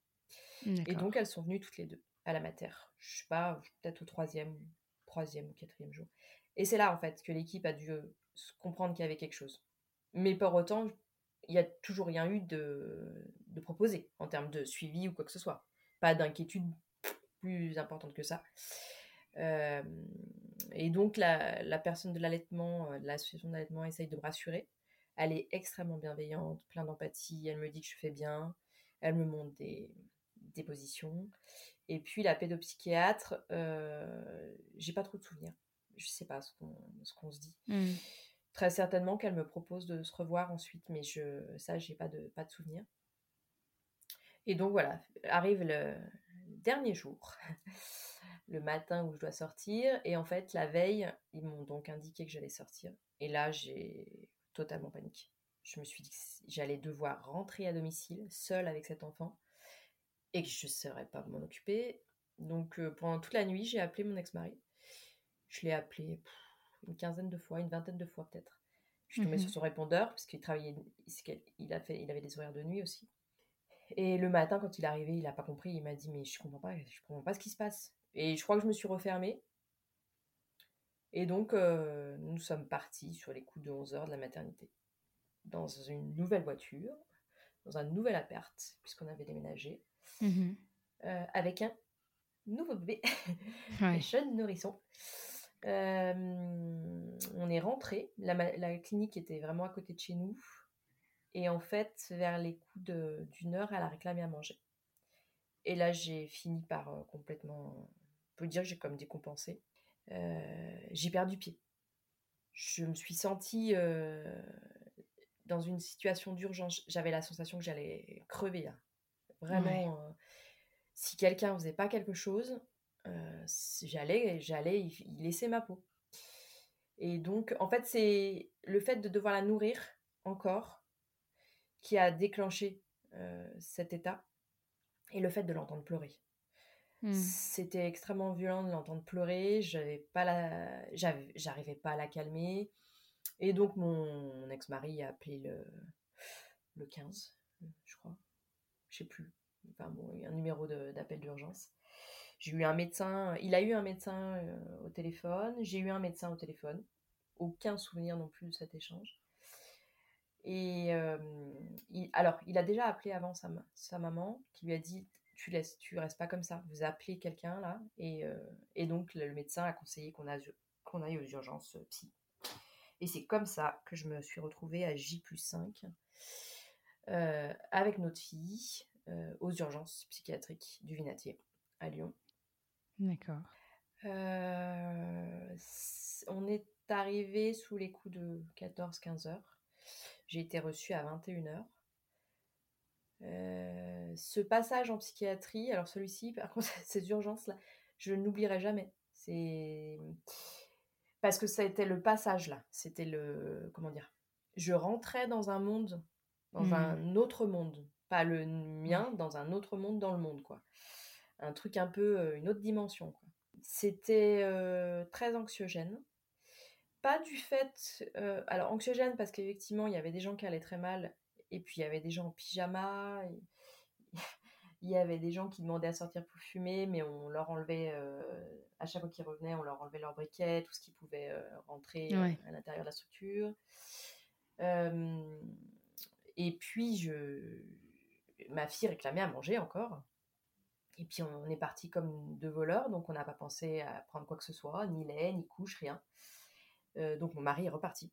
Et donc elles sont venues toutes les deux à la mater. Je sais pas, peut-être au troisième, troisième ou quatrième jour. Et c'est là en fait que l'équipe a dû comprendre qu'il y avait quelque chose. Mais pour autant, il n'y a toujours rien eu de, de proposé en termes de suivi ou quoi que ce soit. Pas d'inquiétude plus importante que ça. Euh, et donc, la, la personne de l'allaitement, euh, de l'association d'allaitement, essaye de me rassurer. Elle est extrêmement bienveillante, plein d'empathie. Elle me dit que je fais bien. Elle me montre des, des positions. Et puis, la pédopsychiatre, euh, j'ai pas trop de souvenirs. Je sais pas ce qu'on se dit. Mmh. Très certainement qu'elle me propose de se revoir ensuite, mais je, ça, j'ai pas de, pas de souvenir. Et donc voilà, arrive le dernier jour, [laughs] le matin où je dois sortir, et en fait, la veille, ils m'ont donc indiqué que j'allais sortir. Et là, j'ai totalement paniqué. Je me suis dit que j'allais devoir rentrer à domicile, seule avec cet enfant, et que je ne saurais pas m'en occuper. Donc euh, pendant toute la nuit, j'ai appelé mon ex-mari. Je l'ai appelé une quinzaine de fois, une vingtaine de fois peut-être. Je suis tombée sur mhm. son répondeur parce qu'il travaillait, il, a fait, il avait des horaires de nuit aussi. Et le matin, quand il est arrivé, il n'a pas compris. Il m'a dit mais je comprends pas, je comprends pas ce qui se passe. Et je crois que je me suis refermée. Et donc euh, nous sommes partis sur les coups de 11 heures de la maternité dans une nouvelle voiture, dans un nouvel appart puisqu'on avait déménagé, mhm. euh, avec un nouveau bébé, [laughs] un jeune nourrisson. Euh, on est rentré. La, clinique était vraiment à côté de chez nous. Et en fait, vers les coups d'une heure, elle a réclamé à manger. Et là, j'ai fini par euh, complètement. On peut dire que j'ai comme décompensé. j'ai perdu pied. Je me suis sentie dans une situation d'urgence. J'avais la sensation que j'allais crever. Hein. Vraiment, si quelqu'un faisait pas quelque chose, j'allais, j'allais y laisser ma peau. Et donc, en fait, c'est le fait de devoir la nourrir encore qui a déclenché cet état et le fait de l'entendre pleurer. Mmh. C'était extrêmement violent de l'entendre pleurer. J'avais pas la, j'arrivais pas à la calmer. Et donc mon, ex-mari a appelé le, le 15, je crois. Je sais plus. Enfin bon, un numéro d'appel d'urgence. J'ai eu un médecin, il a eu un médecin euh, au téléphone, j'ai eu un médecin au téléphone. Aucun souvenir non plus de cet échange. Et euh, alors, il a déjà appelé avant sa, sa maman qui lui a dit tu laisses, tu restes pas comme ça. Vous appelez quelqu'un là, et, euh, donc le médecin a conseillé qu'on qu'on aille aux urgences psy. Et c'est comme ça que je me suis retrouvée à J plus 5 euh, avec notre fille aux urgences psychiatriques du Vinatier à Lyon. D'accord. on est arrivé sous les coups de 14-15 heures. J'ai été reçue à 21h. Euh, ce passage en psychiatrie, alors celui-ci, par contre, [laughs] ces urgences-là, je n'oublierai jamais. C'est parce que ça a été le passage là. C'était le comment dire. Je rentrais dans un monde, dans mmh. un autre monde, pas le mien, dans un autre monde dans le monde quoi. Un truc un peu euh, une autre dimension quoi. C'était euh, très anxiogène pas du fait. Euh, alors, anxiogène, parce qu'effectivement, il y avait des gens qui allaient très mal, et puis il y avait des gens en pyjama, [laughs] il y avait des gens qui demandaient à sortir pour fumer, mais on leur enlevait, euh, à chaque fois qu'ils revenaient, on leur enlevait leur briquet, tout ce qui pouvait euh, rentrer à l'intérieur de la structure. Et puis, je... ma fille réclamait à manger encore. Et puis on est parti comme deux voleurs, donc on n'a pas pensé à prendre quoi que ce soit, ni lait, ni couche, rien. Euh, donc mon mari est reparti.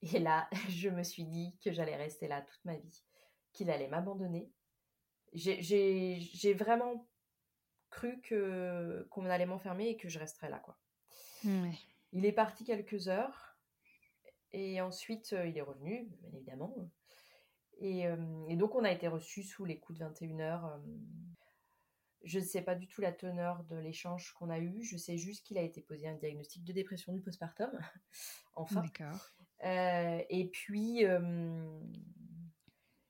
Et là, [laughs] je me suis dit que j'allais rester là toute ma vie, qu'il allait m'abandonner. J'ai vraiment cru que qu'on allait m'enfermer et que je resterais là, quoi. Il est parti quelques heures et ensuite euh, il est revenu, bien évidemment. Et, euh, et, donc on a été reçus sous les coups de 21 heures je ne sais pas du tout la teneur de l'échange qu'on a eu. Je sais juste qu'il a été posé un diagnostic de dépression du postpartum. [laughs] enfin. D'accord. Euh, et puis. Euh,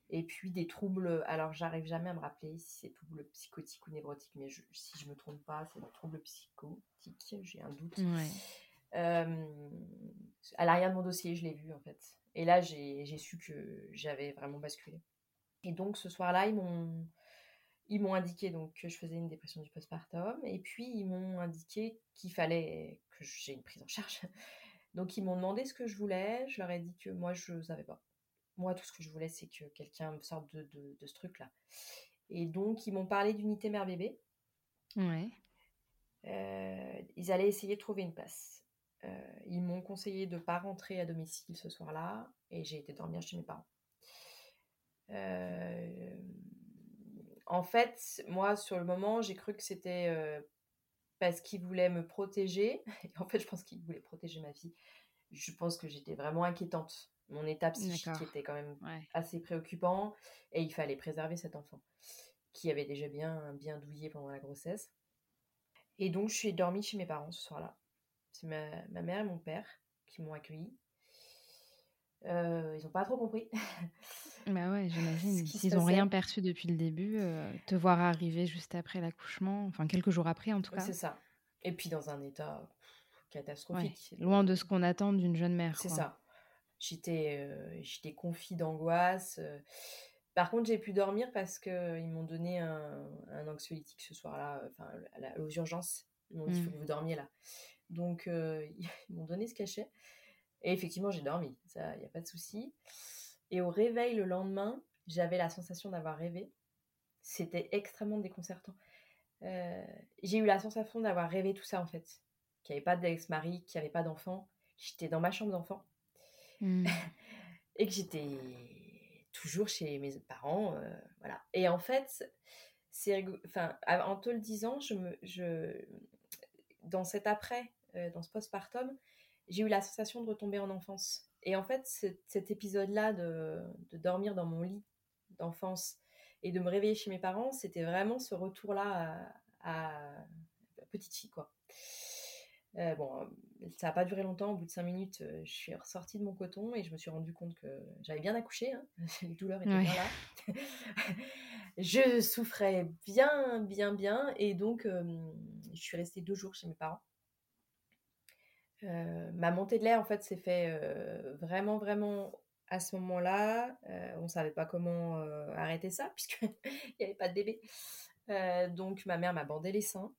et puis des troubles. Alors, j'arrive jamais à me rappeler si c'est troubles psychotiques ou névrotiques, mais si je me trompe pas, c'est des troubles psychotiques. J'ai un doute. Euh, à l'arrière de mon dossier, je l'ai vu en fait. Et là, j'ai su que j'avais vraiment basculé. Et donc, ce soir-là, ils m'ont ils m'ont indiqué donc que je faisais une dépression du postpartum et puis ils m'ont indiqué qu'il fallait que j'ai une prise en charge. [laughs] Donc ils m'ont demandé ce que je voulais, je leur ai dit que moi je ne savais pas. Moi tout ce que je voulais c'est que quelqu'un me sorte de, de, ce truc-là. Et donc ils m'ont parlé d'unité mère bébé. Ouais. Euh, ils allaient essayer de trouver une place. Euh, ils m'ont conseillé de ne pas rentrer à domicile ce soir-là et j'ai été dormir chez mes parents. Euh, en fait, moi, sur le moment, j'ai cru que c'était euh, parce qu'il voulait me protéger. [laughs] en fait, je pense qu'il voulait protéger ma fille. Je pense que j'étais vraiment inquiétante. Mon état psychique était quand même assez préoccupant et il fallait préserver cet enfant qui avait déjà bien, bien douillé pendant la grossesse. Et donc, je suis dormie chez mes parents ce soir-là. C'est ma, ma, mère et mon père qui m'ont accueillie. Euh, ils n'ont pas trop compris. [laughs] bah ouais, j'imagine. S'ils n'ont rien perçu depuis le début, euh, te voir arriver juste après l'accouchement, enfin quelques jours après en tout cas. C'est ça. Et puis dans un état catastrophique. loin de ce qu'on attend d'une jeune mère. C'est ça. J'étais euh, j'étais confie d'angoisse. Par contre, j'ai pu dormir parce qu'ils m'ont donné un, un, anxiolytique ce soir-là, enfin, aux urgences. Ils m'ont dit, il faut mmh. que vous dormiez là. Donc, [laughs] ils m'ont donné ce cachet. Et effectivement, j'ai dormi, ça, il n'y a pas de souci. Et au réveil le lendemain, j'avais la sensation d'avoir rêvé. C'était extrêmement déconcertant. Euh, j'ai eu la sensation d'avoir rêvé tout ça en fait. Qu'il n'y avait pas d'ex-mari, qu'il n'y avait pas d'enfant. J'étais dans ma chambre d'enfant. Hmm. [laughs] et que j'étais toujours chez mes parents. Euh, voilà. Et en fait, c'est enfin, en te le disant, je me, je, dans cet après, dans ce postpartum, j'ai eu la sensation de retomber en enfance. Et en fait, cet épisode-là de, dormir dans mon lit d'enfance et de me réveiller chez mes parents, c'était vraiment ce retour-là à, petite fille, quoi. Euh, bon, ça n'a pas duré longtemps. Au bout de cinq minutes, euh, je suis ressortie de mon coton et je me suis rendu compte que j'avais bien accouché. Hein. [laughs] Les douleurs étaient bien là. [laughs] je souffrais bien, bien, bien. Et donc, euh, je suis restée deux jours chez mes parents. Ma montée de lait, en fait, s'est fait vraiment, vraiment à ce moment-là. on ne savait pas comment arrêter ça, [laughs] puisqu'il n'y avait pas de bébé. donc, ma mère m'a bandé les seins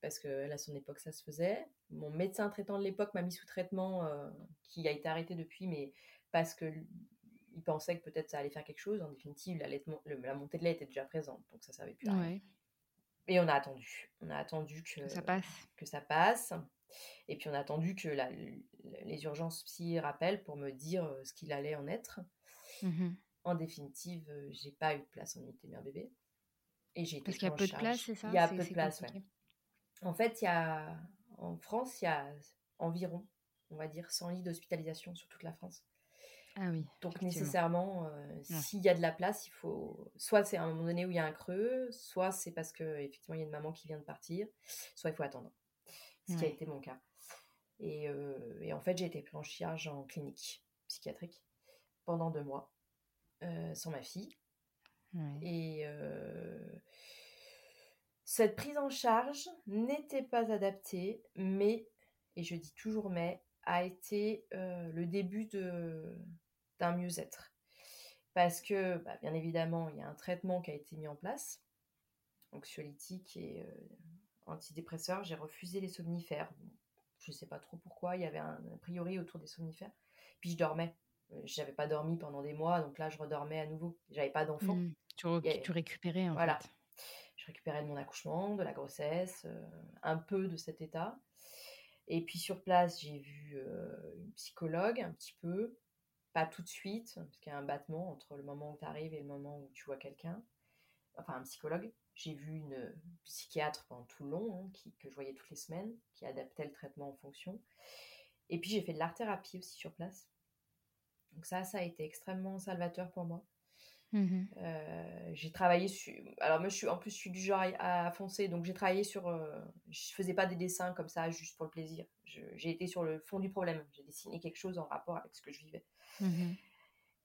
parce que à son époque ça se faisait. Mon médecin traitant de l'époque m'a mis sous traitement qui a été arrêté depuis, mais parce que il pensait que peut-être ça allait faire quelque chose. En définitive, la montée de lait était déjà présente, donc ça ne savait plus rien. Et on a attendu. On a attendu que, ça passe. Que ça passe. Et puis on a attendu que les urgences psy rappellent pour me dire ce qu'il allait en être. Mmh en définitive, j'ai pas eu de place en unité mère-bébé. Et j'ai Parce qu'il y a peu de place, c'est ça? Il y a peu de place, en fait, il y a, en France, il y a environ, on va dire, 100 lits d'hospitalisation sur toute la France. Ah oui. Donc nécessairement, euh, s'il y a de la place, il faut. Soit c'est à un moment donné où il y a un creux, soit c'est parce que effectivement il y a une maman qui vient de partir, soit il faut attendre. Ce qui a été mon cas. Et, euh, et en fait, j'ai été prise en charge en clinique psychiatrique pendant deux mois euh, sans ma fille. Et cette prise en charge n'était pas adaptée, mais, et je dis toujours mais, a été euh, le début d'un mieux-être. Parce que, bah, bien évidemment, il y a un traitement qui a été mis en place, anxiolytique et euh, antidépresseur. J'ai refusé les somnifères. je ne sais pas trop pourquoi, il y avait un a priori autour des somnifères. Puis je dormais. Euh, je n'avais pas dormi pendant des mois, donc là je redormais à nouveau. J'avais pas d'enfant. Mmh. tu, tu, récupérais en voilà. Je récupérais de mon accouchement, de la grossesse, euh, un peu de cet état. Et puis sur place, j'ai vu euh, une psychologue un petit peu, pas tout de suite, parce qu'il y a un battement entre le moment où tu arrives et le moment où tu vois quelqu'un. Enfin, un psychologue. J'ai vu une psychiatre pendant tout le long, hein, qui, que je voyais toutes les semaines, qui adaptait le traitement en fonction. Et puis j'ai fait de l'art-thérapie aussi sur place. Donc ça, ça a été extrêmement salvateur pour moi. Mmh euh, j'ai travaillé sur. Alors, moi, je suis, en plus, je suis du genre à, foncer, donc j'ai travaillé sur. Euh, je faisais pas des dessins comme ça juste pour le plaisir. J'ai été sur le fond du problème. J'ai dessiné quelque chose en rapport avec ce que je vivais. Mmh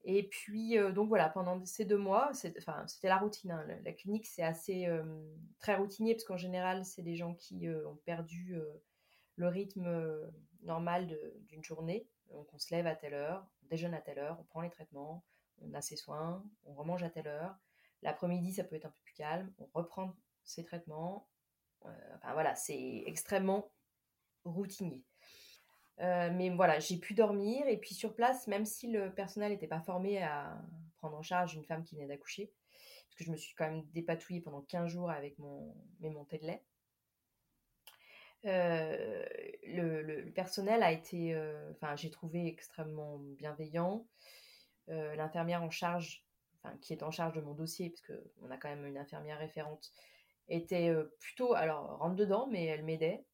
Et puis, euh, donc voilà, pendant ces deux mois, c'était la routine. Hein. La, clinique, c'est assez très routinier parce qu'en général, c'est des gens qui ont perdu le rythme normal d'une journée. Donc, on se lève à telle heure, on déjeune à telle heure, on prend les traitements on a ses soins, on remange à telle heure. L'après-midi, ça peut être un peu plus calme, on reprend ses traitements. Euh, enfin voilà, c'est extrêmement routinier. Euh, mais voilà, j'ai pu dormir et puis sur place, même si le personnel n'était pas formé à prendre en charge une femme qui venait d'accoucher, parce que je me suis quand même dépatouillée pendant 15 jours avec mon, mes montées de lait. Euh, le, personnel a été, enfin, j'ai trouvé extrêmement bienveillant. Euh, l'infirmière en charge, enfin, qui est en charge de mon dossier, parce qu'on a quand même une infirmière référente, était euh, plutôt, alors rentre dedans, mais elle m'aidait.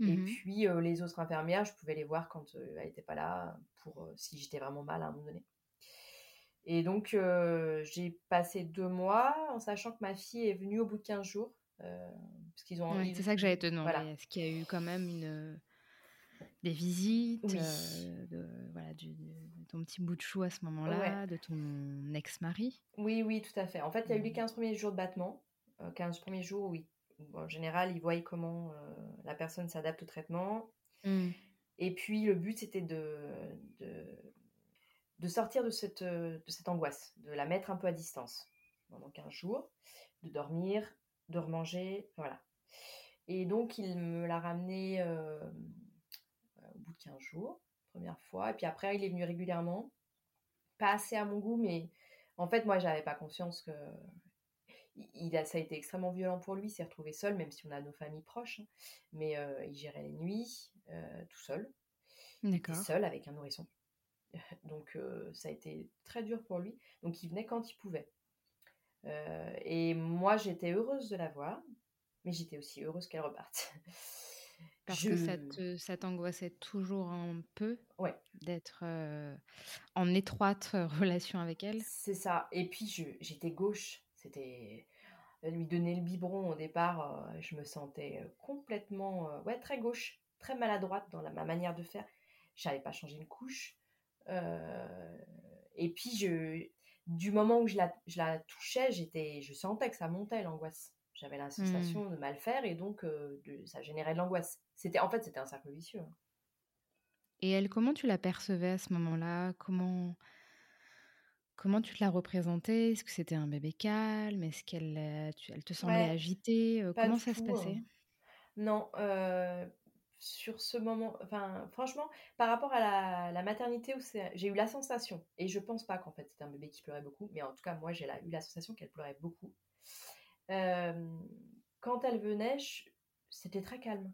Et mmh puis les autres infirmières, je pouvais les voir quand elle n'était pas là, pour si j'étais vraiment mal à un moment donné. Et donc j'ai passé deux mois en sachant que ma fille est venue au bout de 15 jours. parce qu'ils ont c'est ça que j'allais te demander. Est-ce qu'il y a eu quand même une des visites, de, voilà, du, ton petit bout de chou à ce moment-là, de ton ex-mari? Oui, oui, tout à fait. En fait, il y a eu les 15 mmh. premiers jours de battement. 15 premiers jours, en général, ils voient comment la personne s'adapte au traitement. Mmh. Et puis, le but, c'était de, de, sortir de cette, de cette angoisse, de la mettre un peu à distance pendant 15 jours, de dormir, de remanger, voilà. Et donc, il me l'a ramené au bout de 15 jours première fois. Et puis après, il est venu régulièrement. Pas assez à mon goût, mais en fait, moi, j'avais pas conscience que. Il a, ça a été extrêmement violent pour lui, il s'est retrouvé seul, même si on a nos familles proches. Hein. Mais euh, il gérait les nuits euh, tout seul. D'accord. Seul avec un nourrisson. [laughs] Donc euh, ça a été très dur pour lui. Donc il venait quand il pouvait. et moi, j'étais heureuse de la voir, mais j'étais aussi heureuse qu'elle reparte. [laughs] Parce que ça t'angoissait toujours un peu ouais. d'être en étroite [laughs] relation avec elle? C'est ça. Et puis j'étais gauche. C'était lui donner le biberon au départ. je me sentais complètement ouais très gauche, très maladroite dans la, ma manière de faire. Je n'avais pas changé une couche. et puis je, du moment où je la, je la touchais, j'étais, je sentais que ça montait l'angoisse. J'avais la sensation mmh. de mal faire et donc ça générait de l'angoisse. C'était en fait c'était un cercle vicieux. Hein. Et elle, comment tu la percevais à ce moment-là? Comment comment tu te la représentais? Est-ce que c'était un bébé calme? Est-ce qu'elle elle te semblait agitée? Comment ça se passait hein. Non, sur ce moment, enfin franchement, par rapport à la, maternité où j'ai eu la sensation, et je pense pas qu'en fait c'était un bébé qui pleurait beaucoup, mais en tout cas moi j'ai eu la sensation qu'elle pleurait beaucoup. quand elle venait, c'était très calme.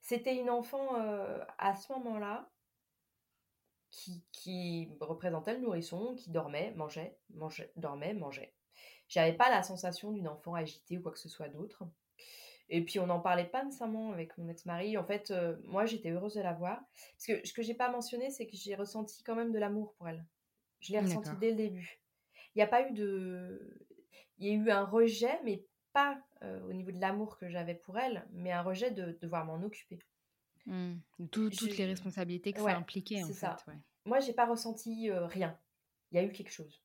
C'était une enfant euh, à ce moment-là qui, représentait le nourrisson, qui dormait, mangeait, mangeait, dormait, mangeait. J'avais pas la sensation d'une enfant agitée ou quoi que ce soit d'autre. Et puis on n'en parlait pas nécessairement avec mon ex-mari. En fait, euh, moi j'étais heureuse de la voir. Parce que ce que j'ai pas mentionné, c'est que j'ai ressenti quand même de l'amour pour elle. Je l'ai ressenti dès le début. Il n'y a pas eu de. Il y a eu un rejet, mais pas euh, au niveau de l'amour que j'avais pour elle, mais un rejet de devoir m'en occuper. Mmh. toutes les responsabilités que ça impliquait, en fait. Ça. Ouais. Moi, j'ai pas ressenti euh, rien. Il y a eu quelque chose.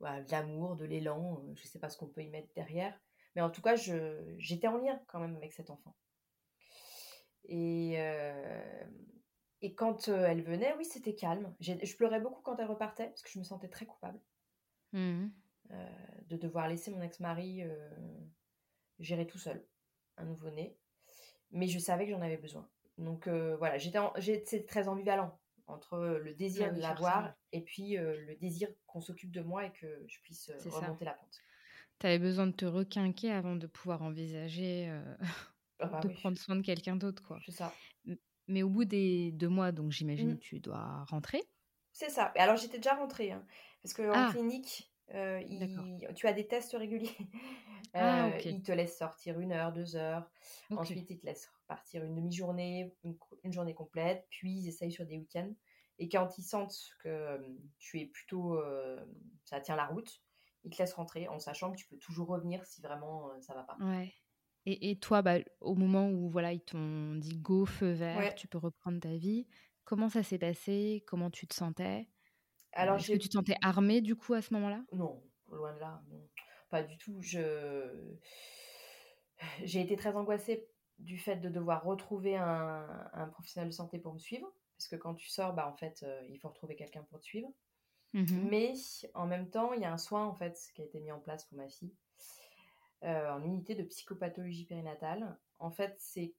de l'amour, de l'élan, euh, je sais pas ce qu'on peut y mettre derrière. Mais en tout cas, j'étais en lien quand même avec cet enfant. Et, et quand elle venait, oui, c'était calme. Je pleurais beaucoup quand elle repartait, parce que je me sentais très coupable. Mmh. de devoir laisser mon ex-mari gérer tout seul un nouveau-né. Mais je savais que j'en avais besoin. Donc voilà, j'étais très ambivalent entre le désir de l'avoir et puis le désir qu'on s'occupe de moi et que je puisse remonter la pente. Tu avais besoin de te requinquer avant de pouvoir envisager ah bah [laughs] de prendre soin de quelqu'un d'autre. quoi. C'est ça. Mais au bout des deux mois, donc j'imagine mmh. que tu dois rentrer. C'est ça. Alors j'étais déjà rentrée, hein, parce qu'en en ah! clinique, tu as des tests réguliers. [laughs] Ah, Ils te laissent sortir une heure, deux heures. Ensuite, ils te laissent partir une demi-journée, une, journée complète. Puis, ils essayent sur des week-ends. Et quand ils sentent que tu es plutôt. ça tient la route, ils te laissent rentrer en sachant que tu peux toujours revenir si vraiment ça va pas. Ouais. Et, et toi, bah, au moment où voilà, ils t'ont dit go, feu vert, tu peux reprendre ta vie, comment ça s'est passé? Comment tu te sentais? Alors, Est-ce que tu te sentais armée du coup à ce moment-là? Non, loin de là, non. Pas du tout. Je... [sighs] J'ai été très angoissée du fait de devoir retrouver un, professionnel de santé pour me suivre. Parce que quand tu sors, bah, en fait, euh, il faut retrouver quelqu'un pour te suivre. Mmh Mais en même temps, il y a un soin en fait qui a été mis en place pour ma fille euh, en unité de psychopathologie périnatale. En fait, c'est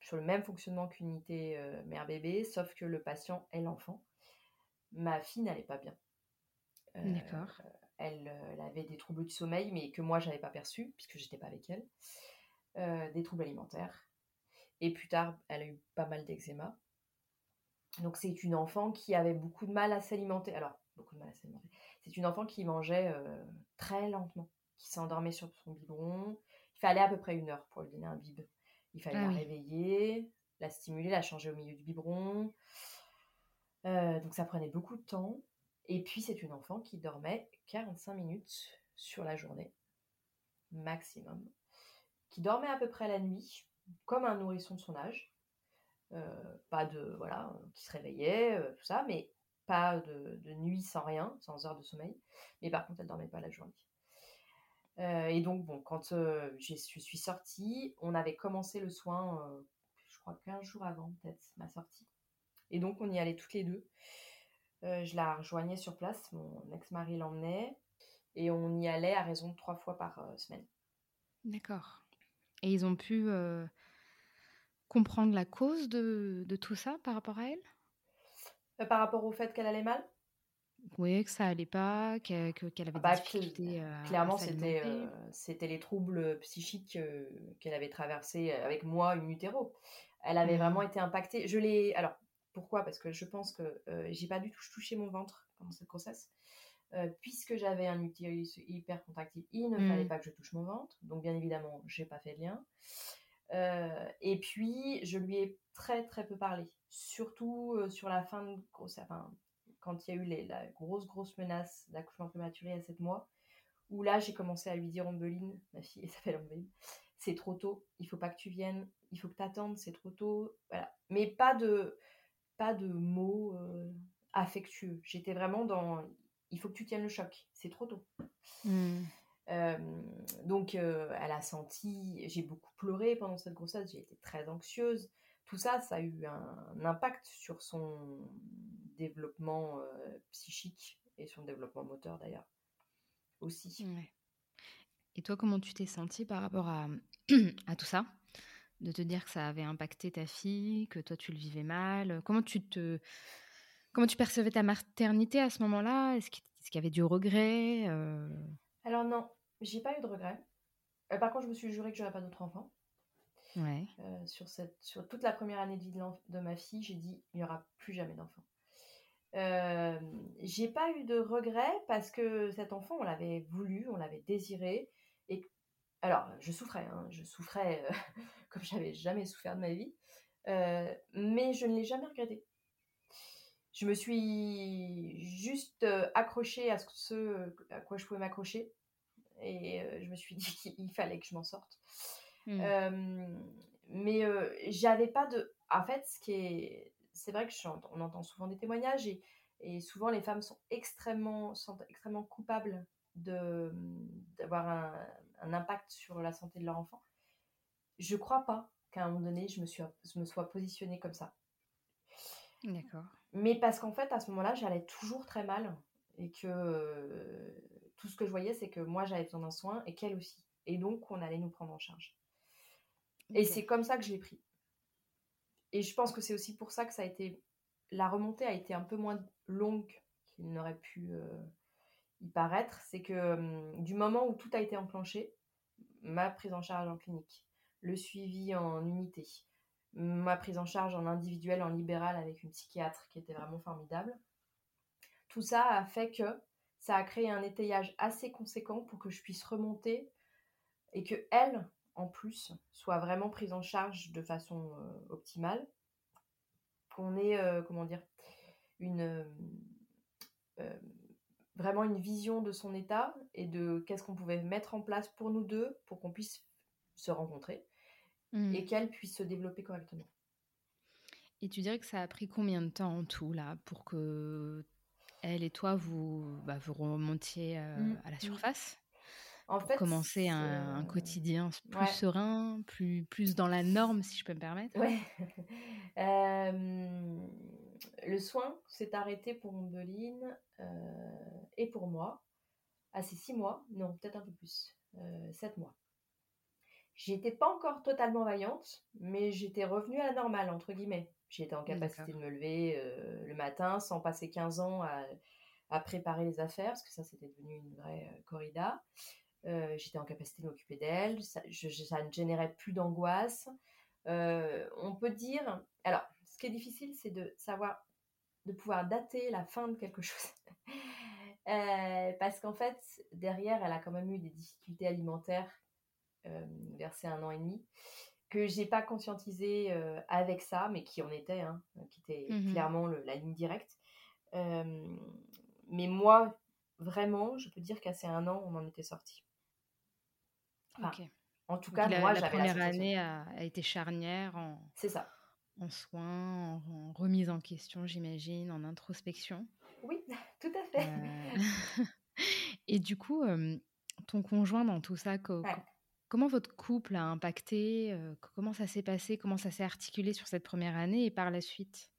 sur le même fonctionnement qu'une unité euh, mère-bébé, sauf que le patient est l'enfant ma fille n'allait pas bien. D'accord. Euh, elle, avait des troubles du sommeil, mais que moi, j'avais pas perçu, puisque j'étais pas avec elle. Euh, des troubles alimentaires. Et plus tard, elle a eu pas mal d'eczéma. Donc, c'est une enfant qui avait beaucoup de mal à s'alimenter. Alors, beaucoup de mal à s'alimenter. C'est une enfant qui mangeait euh, très lentement, qui s'endormait sur son biberon. Il fallait à peu près une heure pour lui donner un bib. Il fallait ah la réveiller, la stimuler, la changer au milieu du biberon. Euh, donc ça prenait beaucoup de temps. Et puis c'est une enfant qui dormait 45 minutes sur la journée, maximum. Qui dormait à peu près la nuit, comme un nourrisson de son âge. Euh, pas de. Voilà, qui se réveillait, euh, tout ça, mais pas de, nuit sans rien, sans heure de sommeil. Mais par contre, elle dormait pas la journée. et donc, bon, quand je suis sortie, on avait commencé le soin, je crois 15 jours avant, peut-être, ma sortie. Et donc, on y allait toutes les deux. Euh, je la rejoignais sur place, mon ex-mari l'emmenait, et on y allait à raison de trois fois par euh, semaine. D'accord. Et ils ont pu euh, comprendre la cause de, tout ça par rapport à elle? Par rapport au fait qu'elle allait mal? Oui, que ça allait pas, qu'elle avait ah des bah, difficultés. clairement, c'était les troubles psychiques qu'elle avait traversés avec moi, une utero. Elle avait mmh. vraiment été impactée. Je l'ai. Alors, pourquoi? Parce que je pense que euh, j'ai pas du tout touché mon ventre pendant cette grossesse. Euh, puisque j'avais un utérus hyper contractile, il ne fallait mmh. pas que je touche mon ventre. Donc, bien évidemment, j'ai pas fait de lien. et puis, je lui ai très très peu parlé, surtout sur la fin de grossesse, enfin, quand il y a eu les, la grosse grosse menace d'accouchement prématuré à 7 mois, où là j'ai commencé à lui dire Ombeline, ma fille [laughs] s'appelle Ombeline, c'est trop tôt, il faut pas que tu viennes, il faut que tu attendes, c'est trop tôt, voilà. Mais pas de, pas de mots affectueux. J'étais vraiment dans, il faut que tu tiennes le choc, c'est trop tôt. Mmh. donc, elle a senti, j'ai beaucoup pleuré pendant cette grossesse, j'ai été très anxieuse. Tout ça, ça a eu un, impact sur son développement psychique et son développement moteur d'ailleurs aussi. Et toi, comment tu t'es sentie par rapport à, [clears throat] à tout ça? De te dire que ça avait impacté ta fille, que toi tu le vivais mal Comment tu te Comment tu percevais ta maternité à ce moment-là? Est-ce qu'il y avait du regret euh? Alors non, j'ai pas eu de regret. Euh, par contre, je me suis juré que j'aurais pas d'autres enfants. Ouais. Euh, sur, cette, sur toute la première année de vie de, ma fille, j'ai dit il n'y aura plus jamais d'enfants. Euh, j'ai pas eu de regret parce que cet enfant, on l'avait voulu, on l'avait désiré. Alors, je souffrais, hein, je souffrais [laughs] comme j'avais jamais souffert de ma vie, mais je ne l'ai jamais regretté je me suis juste euh, accrochée à ce à quoi je pouvais m'accrocher et euh, je me suis [laughs] dit qu'il fallait que je m'en sorte. Mmh. Euh, mais j'avais pas de. En fait, ce qui est, c'est vrai que on entend souvent des témoignages et, et souvent les femmes sont extrêmement, sont extrêmement coupables de d'avoir un, un, impact sur la santé de leur enfant. Je crois pas qu'à un moment donné je me suis, je me sois positionnée comme ça. D'accord. Mais parce qu'en fait, à ce moment-là, j'allais toujours très mal et que euh, tout ce que je voyais, c'est que moi, j'avais besoin d'un soin et qu'elle aussi. Et donc, on allait nous prendre en charge. Et c'est comme ça que je l'ai pris. Et je pense que c'est aussi pour ça que ça a été. La remontée a été un peu moins longue qu'il n'aurait pu euh, paraître. C'est que du moment où tout a été enclenché, ma prise en charge en clinique, le suivi en unité, ma prise en charge en individuel, en libéral avec une psychiatre qui était vraiment formidable. Tout ça a fait que ça a créé un étayage assez conséquent pour que je puisse remonter et que elle, en plus, soit vraiment prise en charge de façon optimale. Qu'on ait, comment dire, une vraiment une vision de son état et de qu'est-ce qu'on pouvait mettre en place pour nous deux pour qu'on puisse se rencontrer Mmh. et qu'elle puisse se développer correctement. Et tu dirais que ça a pris combien de temps en tout là pour que elle et toi vous, bah, vous remontiez euh, mmh. à la mmh. surface? En fait, commencer un, un, quotidien plus serein, plus, plus dans la norme, si je peux me permettre. Ouais. [laughs] euh, le soin s'est arrêté pour Ombeline euh, et pour moi à ces six mois, non, peut-être un peu plus, euh, sept mois. J'étais pas encore totalement vaillante, mais j'étais revenue à la normale, entre guillemets. J'étais en capacité de me lever euh, le matin sans passer 15 ans à, préparer les affaires, parce que ça, c'était devenu une vraie euh, corrida. Euh, j'étais en capacité de m'occuper d'elle, ça, ça, ne générait plus d'angoisse. on peut dire... Alors, ce qui est difficile, c'est de savoir, de pouvoir dater la fin de quelque [laughs] chose. parce qu'en fait, derrière, elle a quand même eu des difficultés alimentaires euh, versé un an et demi, que j'ai pas conscientisé euh, avec ça, mais qui en était, hein, qui était mmh clairement la ligne directe. Euh, mais moi, vraiment, je peux dire qu'à ces un an, on en était sorti. En tout cas, moi, la première année a, été charnière en. C'est ça. En soins, en, remise en question, j'imagine, en introspection. Oui, [laughs] tout à fait. [laughs] Et du coup, ton conjoint dans tout ça, Comment votre couple a impacté euh, Comment ça s'est passé Comment ça s'est articulé sur cette première année et par la suite?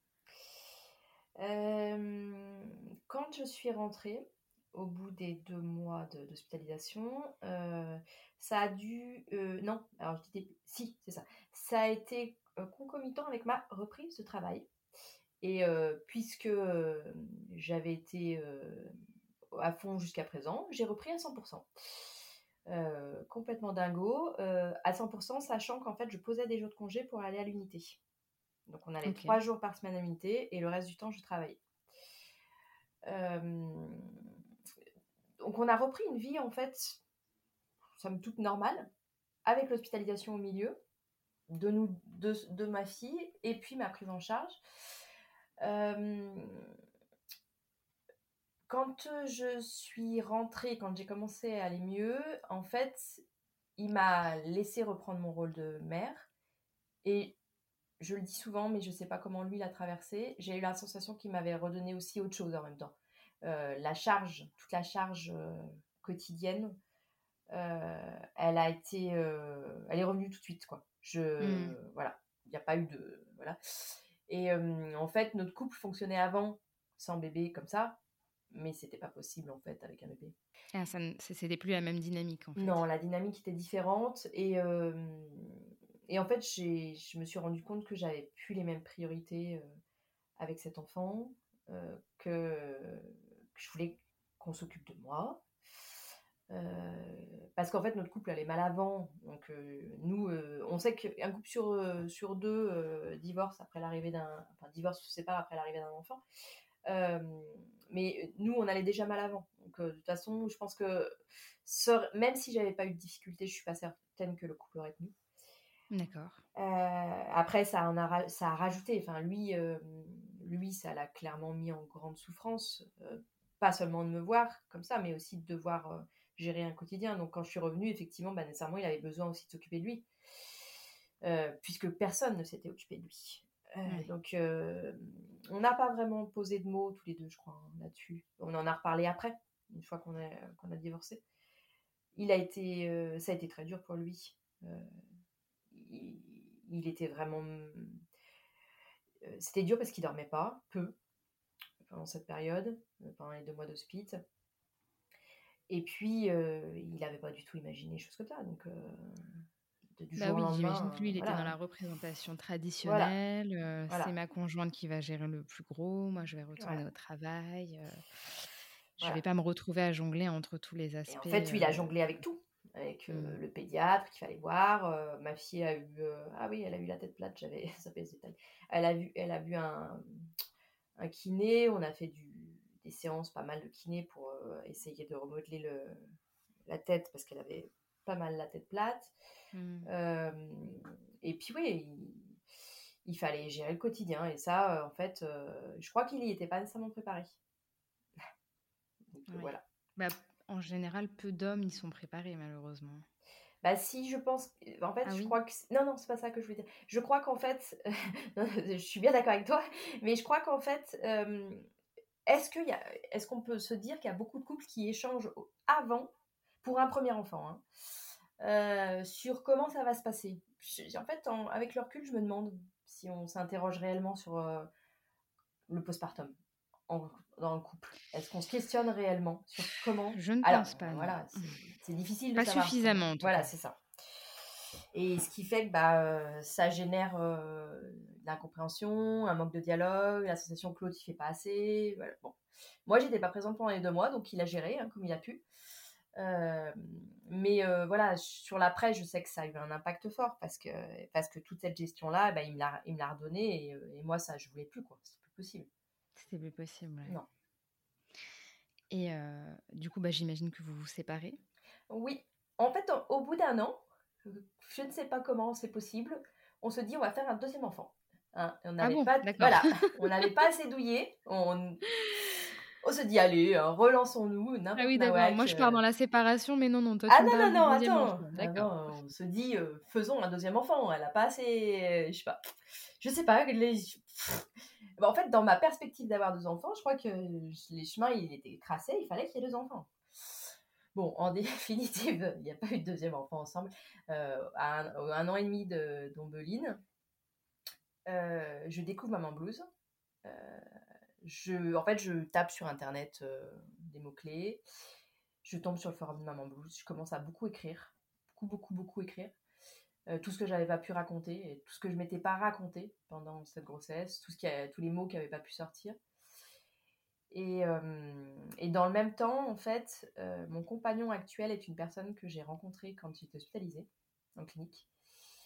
Quand je suis rentrée, au bout des deux mois d'hospitalisation, euh, ça a dû... Euh, non, alors je disais... Si, c'est ça. Ça a été concomitant avec ma reprise de travail. Et puisque j'avais été à fond jusqu'à présent, j'ai repris à 100%. Euh, complètement dingo, euh, à 100%, sachant qu'en fait, je posais des jours de congé pour aller à l'unité. Donc, on allait trois jours par semaine à l'unité et le reste du temps, je travaillais. Euh, donc, on a repris une vie, en fait, somme toute normale, avec l'hospitalisation au milieu. De nous, de, ma fille, et puis ma prise en charge. quand je suis rentrée, quand j'ai commencé à aller mieux, en fait, il m'a laissé reprendre mon rôle de mère. Et je le dis souvent, mais je ne sais pas comment lui l'a traversé. J'ai eu la sensation qu'il m'avait redonné aussi autre chose en même temps. Euh, la charge, toute la charge euh, quotidienne, euh, elle a été, elle est revenue tout de suite quoi. Je, mmh. voilà, il n'y a pas eu de, voilà. Et en fait, notre couple fonctionnait avant sans bébé comme ça, mais c'était pas possible en fait avec un bébé. Ah, ça, c'était plus la même dynamique en fait. Non, la dynamique était différente et et en fait, je me suis rendu compte que j'avais plus les mêmes priorités avec cet enfant, que, je voulais qu'on s'occupe de moi. Parce qu'en fait, notre couple allait mal avant. Donc, nous, on sait qu'un couple sur, sur deux divorce après l'arrivée d'un. Enfin, divorce se sépare après l'arrivée d'un enfant. mais nous, on allait déjà mal avant. Donc, de toute façon, je pense que même si j'avais pas eu de difficultés, je suis pas certaine que le couple aurait tenu. D'accord. Euh, après, ça, a, ça a rajouté. Enfin, lui, euh, lui, ça l'a clairement mis en grande souffrance. Euh, pas seulement de me voir comme ça, mais aussi de devoir gérer un quotidien. Donc, quand je suis revenue, effectivement, bah, nécessairement, il avait besoin aussi de s'occuper de lui. puisque personne ne s'était occupé de lui. Donc, on n'a pas vraiment posé de mots tous les deux, je crois, hein, là-dessus. On en a reparlé après, une fois qu'on a, qu'on a divorcé. Il a été, ça a été très dur pour lui il, était vraiment. Euh, c'était dur parce qu'il dormait pas, peu, pendant cette période, euh, pendant les deux mois d'hospice. Et puis, euh, il n'avait pas du tout imaginé chose que ça. Donc, du bah oui, j'imagine que lui, il était dans la représentation traditionnelle. C'est ma conjointe qui va gérer le plus gros. Moi, je vais retourner au travail. Je ne vais pas me retrouver à jongler entre tous les aspects. en fait, lui, il a jonglé avec tout avec euh, mmh. le pédiatre qu'il fallait voir. Euh, ma fille a eu, euh, ah oui, elle a eu la tête plate, j'avais [laughs] ça fait. Elle a vu, elle a vu un, un kiné. On a fait du, des séances, pas mal de kiné pour essayer de remodeler le, la tête parce qu'elle avait pas mal la tête plate. Mmh. et puis oui, il, fallait gérer le quotidien et ça, en fait, je crois qu'il y était pas nécessairement préparé. [laughs] voilà. Bah, en général, peu d'hommes y sont préparés, malheureusement. Bah si, je pense. En fait, ah je crois que. Non, non, c'est pas ça que je voulais dire. Je crois qu'en fait. [laughs] je suis bien d'accord avec toi, mais je crois qu'en fait. Euh, est-ce qu'il y a... est-ce qu'on peut se dire qu'il y a beaucoup de couples qui échangent avant, pour un premier enfant, hein, euh, sur comment ça va se passer? En fait, avec le recul, je me demande si on s'interroge réellement sur euh, le postpartum dans le couple Est-ce qu'on se questionne réellement sur comment? Je ne pense pas. Voilà, c'est difficile. De pas suffisamment. Voilà, c'est ça. Et ce qui fait que bah, euh, ça génère euh, l'incompréhension, un manque de dialogue, la sensation que l'autre ne fait pas assez. Voilà. Bon. Moi, j'étais pas présente pendant les deux mois, donc il a géré hein, comme il a pu. Euh, mais voilà, sur l'après, je sais que ça a eu un impact fort parce que, parce que toute cette gestion-là, bah, il me l'a redonné et, et, moi, ça, je voulais plus, quoi. C'est plus possible. C'était plus possible. Non. Et euh, du coup, bah, j'imagine que vous vous séparez. Oui. En fait, au bout d'un an, je ne sais pas comment c'est possible, on se dit on va faire un deuxième enfant. Hein, on ah n'avait pas, voilà, [laughs] on n'avait pas assez douillé. On, on se dit allez, euh, relançons-nous. Ah oui, d'accord. Moi, je pars dans la séparation, mais non, non. Toi, ah non, non, non, attends. D'accord. on se dit euh, faisons un deuxième enfant. Elle a pas assez, je sais pas, je sais pas. Les, bah, en fait, dans ma perspective d'avoir deux enfants, je crois que les chemins, ils étaient tracés, il fallait qu'il y ait deux enfants. Bon, en [laughs] définitive, il n'y a pas eu de deuxième enfant ensemble. Euh, à un, an et demi d'Ombeline, euh, je découvre Maman Blues. Euh, je, en fait, je tape sur Internet des mots-clés. Je tombe sur le forum de Maman Blues. Je commence à beaucoup écrire. Beaucoup, beaucoup, beaucoup écrire. Euh, tout ce que j'avais pas pu raconter tout ce que je m'étais pas raconté pendant cette grossesse, tout ce qui a, tous les mots qui n'avaient pas pu sortir. Et, euh, et, dans le même temps, en fait, euh, mon compagnon actuel est une personne que j'ai rencontrée quand j'étais hospitalisée en clinique.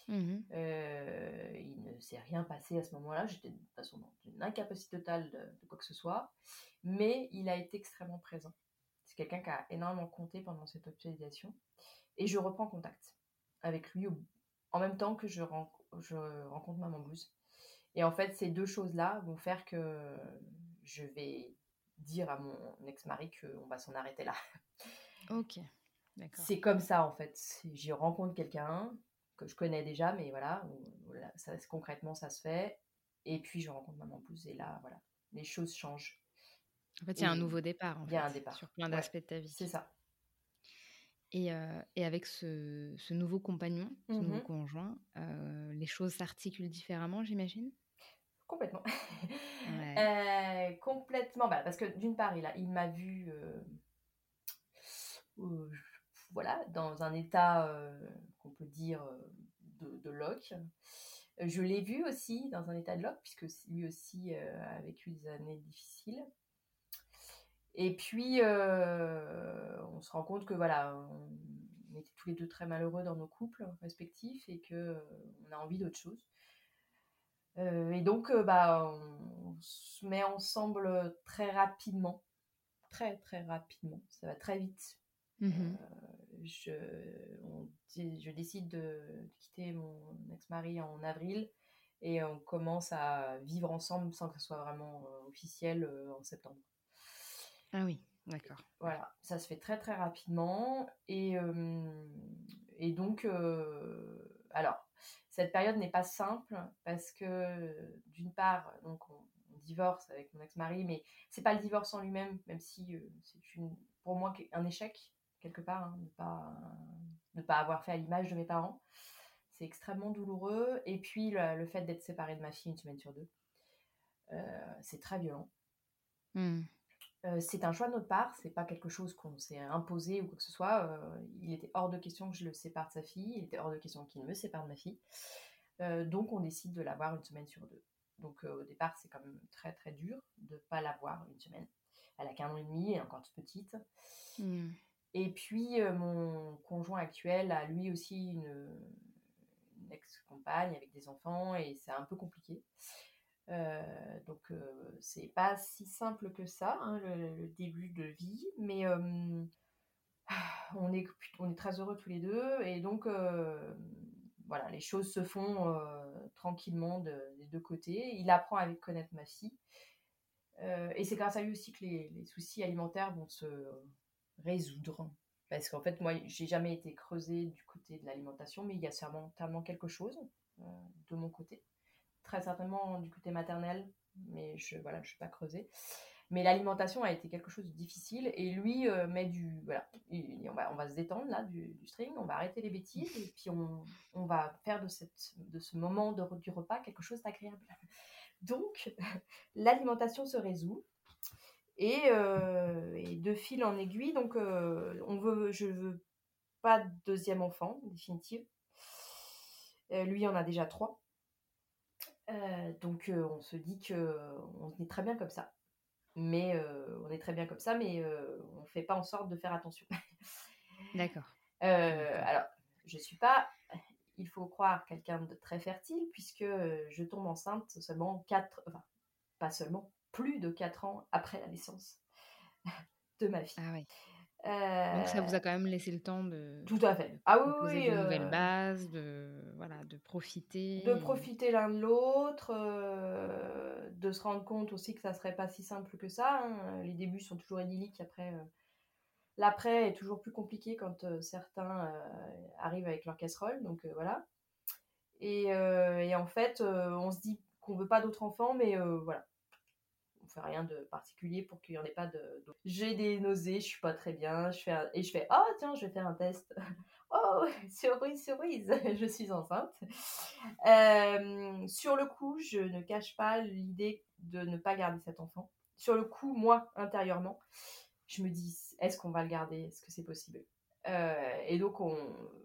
Mmh il ne s'est rien passé à ce moment-là. J'étais de toute façon dans une incapacité totale de, de, quoi que ce soit. Mais il a été extrêmement présent. C'est quelqu'un qui a énormément compté pendant cette hospitalisation. Et je reprends contact avec lui au en même temps que je je rencontre maman blouse. Et en fait, ces deux choses-là vont faire que je vais dire à mon ex-mari qu'on va s'en arrêter là. Ok, d'accord. C'est comme ça en fait. J'y rencontre quelqu'un que je connais déjà, mais voilà, ça, concrètement ça se fait. Et puis je rencontre maman blouse et là, voilà, les choses changent. En fait, il y a un nouveau départ. Il y a un départ. Sur plein d'aspects de ta vie. C'est ça. Et, euh, et, avec ce, ce, nouveau compagnon, ce nouveau mmh conjoint, euh, les choses s'articulent différemment, j'imagine? Complètement. [laughs] Euh, complètement. Bah, parce que d'une part, il, a, il m'a vu voilà, dans un état qu'on peut dire de, de loc. Je l'ai vu aussi dans un état de loc, puisque lui aussi a vécu des années difficiles. Et puis, euh, on se rend compte que voilà, on était tous les deux très malheureux dans nos couples respectifs et que euh, on a envie d'autre chose. Euh, et donc, bah, on, se met ensemble très rapidement, très très rapidement. Ça va très vite. Mmh je, je, décide de quitter mon ex-mari en avril et on commence à vivre ensemble sans que ce soit vraiment officiel en septembre. Ah oui, d'accord. Voilà, ça se fait très très rapidement. Et, et donc, alors, cette période n'est pas simple parce que d'une part, donc on, divorce avec mon ex-mari, mais c'est pas le divorce en lui-même, même si c'est une, pour moi un échec quelque part, hein, ne, pas, ne pas avoir fait à l'image de mes parents. C'est extrêmement douloureux. Et puis le, fait d'être séparé de ma fille une semaine sur deux, c'est très violent. C'est un choix de notre part, c'est pas quelque chose qu'on s'est imposé ou quoi que ce soit. il était hors de question que je le sépare de sa fille, il était hors de question qu'il me sépare de ma fille. donc on décide de l'avoir une semaine sur deux. Donc au départ c'est quand même très très dur de ne pas l'avoir une semaine. Elle a qu'un an et demi, elle est encore toute petite. Mmh. Et puis mon conjoint actuel a lui aussi une ex-compagne avec des enfants et c'est un peu compliqué. Euh, donc euh, c'est pas si simple que ça, hein, le, début de vie, mais euh, [sighs] on, est, on est très heureux tous les deux et donc voilà, les choses se font tranquillement des deux côtés. Il apprend à connaître ma fille. et c'est grâce à lui aussi que les, les, soucis alimentaires vont se résoudre. Parce qu'en fait, moi, j'ai jamais été creusée du côté de l'alimentation, mais il y a certainement quelque chose de mon côté très certainement du côté maternel, mais je voilà, je suis pas creusée. Mais l'alimentation a été quelque chose de difficile et lui euh, met du voilà, on va on va se détendre là du, string, on va arrêter les bêtises et puis on, on va faire de cette de ce moment du repas quelque chose d'agréable. Donc [laughs] l'alimentation se résout et, euh, et, de fil en aiguille donc euh, on veut je veux pas de deuxième enfant définitive. lui en a déjà trois. Euh, donc euh, on se dit que euh, on est très bien comme ça. Mais on est très bien comme ça, mais on ne fait pas en sorte de faire attention. [laughs] D'accord. alors, je ne suis pas, il faut croire, quelqu'un de très fertile, puisque je tombe enceinte seulement 4, enfin, pas seulement, plus de 4 ans après la naissance [laughs] de ma fille. Ah oui. Donc ça vous a quand même laissé le temps de tout à fait. Ah oui, poser oui, de nouvelles bases, de voilà, de profiter. De profiter l'un de l'autre, de se rendre compte aussi que ça serait pas si simple que ça. Hein. Les débuts sont toujours idylliques, après l'après est toujours plus compliqué quand certains arrivent avec leur casserole, donc voilà. Et, et, en fait, on se dit qu'on veut pas d'autres enfants, mais voilà, fait rien de particulier pour qu'il n'y en ait pas de. J'ai des nausées, je suis pas très bien, je fais et je fais oh tiens je vais faire un test. [laughs] oh [laughs] surprise surprise, [laughs] je suis enceinte. Euh, sur le coup, je ne cache pas l'idée de ne pas garder cet enfant. Sur le coup, moi intérieurement, je me dis est-ce qu'on va le garder, est-ce que c'est possible? Euh, et donc on,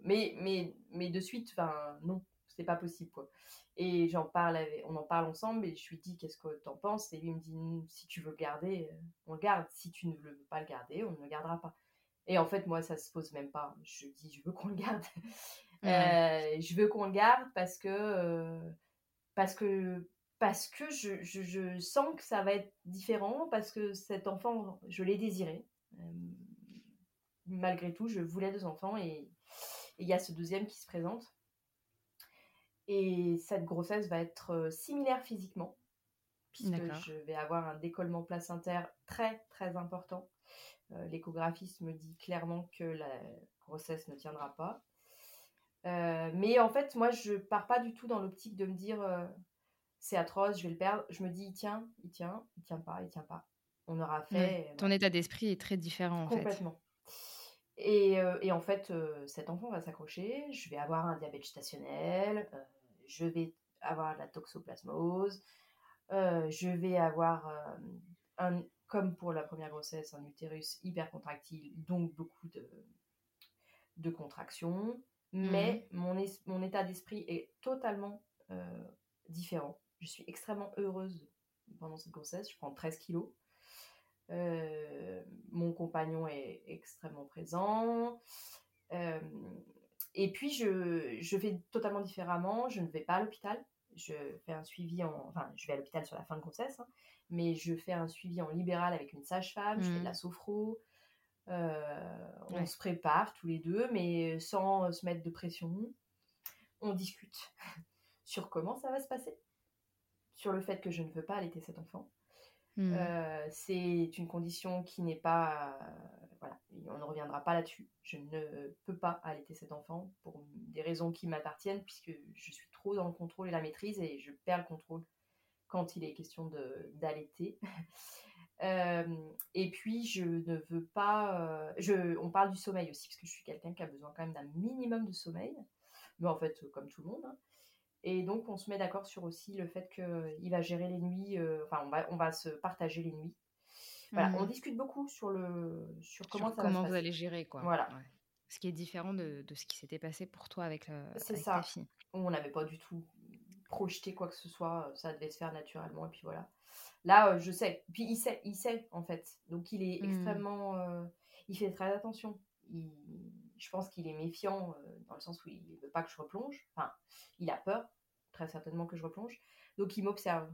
mais mais mais de suite, enfin non, c'est pas possible quoi. Et j'en parle, on en parle ensemble et je lui dis qu'est-ce que t'en penses? Et lui me dit si tu veux le garder, euh, on le garde. Si tu ne veux pas le garder, on ne le gardera pas. Et en fait, moi, ça se pose même pas. Je dis je veux [laughs] qu'on le garde. Euh, je veux qu'on le garde parce que euh, parce que parce que je, je, sens que ça va être différent parce que cet enfant, je l'ai désiré. malgré tout, je voulais deux enfants et il y a ce deuxième qui se présente. Et cette grossesse va être similaire physiquement, puisque je vais avoir un décollement placentaire très très important. L'échographiste me dit clairement que la grossesse ne tiendra pas. mais en fait, moi, je pars pas du tout dans l'optique de me dire c'est atroce, je vais le perdre. Je me dis il tient, il tient, il tient pas, il tient pas. On aura fait. Ton état d'esprit est très différent en Complètement. Et, et, en fait, cet enfant va s'accrocher. Je vais avoir un diabète stationnel. je vais avoir de la toxoplasmose. je vais avoir un, comme pour la première grossesse, un utérus hyper contractile, donc beaucoup de, de contractions. Mais mmh. mon, mon état d'esprit est totalement euh, différent. Je suis extrêmement heureuse pendant cette grossesse. Je prends 13 kilos. Euh, mon compagnon est extrêmement présent. Euh, et puis, je, je, fais totalement différemment. Je ne vais pas à l'hôpital. Je fais un suivi en. Enfin, je vais à l'hôpital sur la fin de grossesse. Hein mais je fais un suivi en libéral avec une sage-femme, je fais de mmh. la sophro. Euh, on se prépare tous les deux, mais sans se mettre de pression. On discute [laughs] sur comment ça va se passer, sur le fait que je ne veux pas allaiter cet enfant. Mmh. Euh, c'est une condition qui n'est pas. voilà, on ne reviendra pas là-dessus. Je ne peux pas allaiter cet enfant pour des raisons qui m'appartiennent, puisque je suis trop dans le contrôle et la maîtrise et je perds le contrôle quand il est question d'allaiter. [laughs] Euh, et puis, je ne veux pas. Euh, je, on parle du sommeil aussi, parce que je suis quelqu'un qui a besoin quand même d'un minimum de sommeil. Mais en fait, comme tout le monde. Hein. Et donc, on se met d'accord sur aussi le fait qu'il va gérer les nuits. Euh, enfin, on, va, on va se partager les nuits. Voilà, on mmh. discute beaucoup sur, le, sur comment ça comment va vous allez gérer, quoi. Voilà. Ce qui est différent de, de ce qui s'était passé pour toi avec, C'est ça. ta fille. On n'avait pas du tout projeter quoi que ce soit, euh, ça devait se faire naturellement, et puis voilà. Là, euh, je sais. Puis il sait, il sait, en fait. Donc il est mmh. extrêmement. Euh, il fait très attention. Je pense qu'il est méfiant dans le sens où il ne veut pas que je replonge. Enfin, il a peur, très certainement, que je replonge. Donc il m'observe.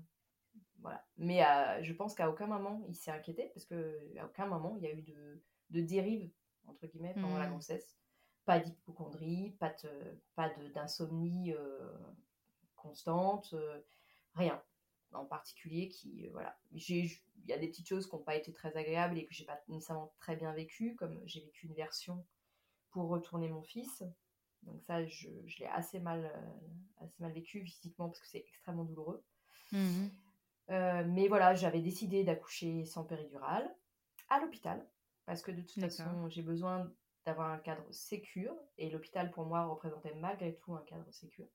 Voilà. Mais je pense qu'à aucun moment il s'est inquiété, parce qu'à aucun moment il y a eu de, de dérive, entre guillemets, pendant la mmh. grossesse. Pas d'hypochondrie, pas d'insomnie constante, euh, rien en particulier qui euh, voilà. Il y a des petites choses qui n'ont pas été très agréables et que j'ai pas nécessairement très bien vécu comme j'ai vécu une version pour retourner mon fils. Donc ça je, l'ai assez mal euh, assez mal vécu physiquement parce que c'est extrêmement douloureux. Mmh. Mais voilà j'avais décidé d'accoucher sans péridurale à l'hôpital parce que de toute façon j'ai besoin d'avoir un cadre sécure et l'hôpital pour moi représentait malgré tout un cadre sécure.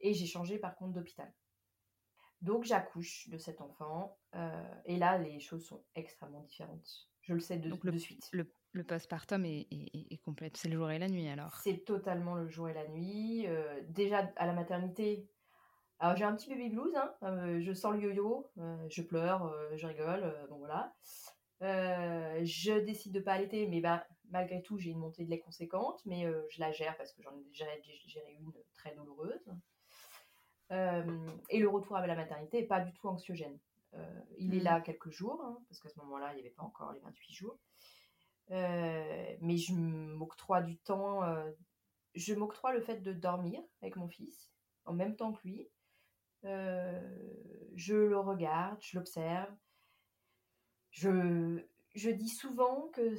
Et j'ai changé par contre d'hôpital. Donc j'accouche de cet enfant. Euh, et là, les choses sont extrêmement différentes. Je le sais de, Donc le, suite. Le, le postpartum est, est, complet. C'est le jour et la nuit alors C'est totalement le jour et la nuit. Euh, déjà à la maternité, alors j'ai un petit baby blues. Hein. Euh, je sens le yo-yo. je pleure, je rigole. bon voilà. je décide de pas allaiter, mais bah, malgré tout, j'ai une montée de lait conséquente. Mais je la gère parce que j'en ai déjà géré une très douloureuse. Euh, et le retour à la maternité n'est pas du tout anxiogène. Euh, il est mm. là quelques jours, hein, parce qu'à ce moment-là, il n'y avait pas encore les 28 jours. Euh, mais je m'octroie du temps, je m'octroie le fait de dormir avec mon fils en même temps que lui. je le regarde, je l'observe. Je, je dis souvent que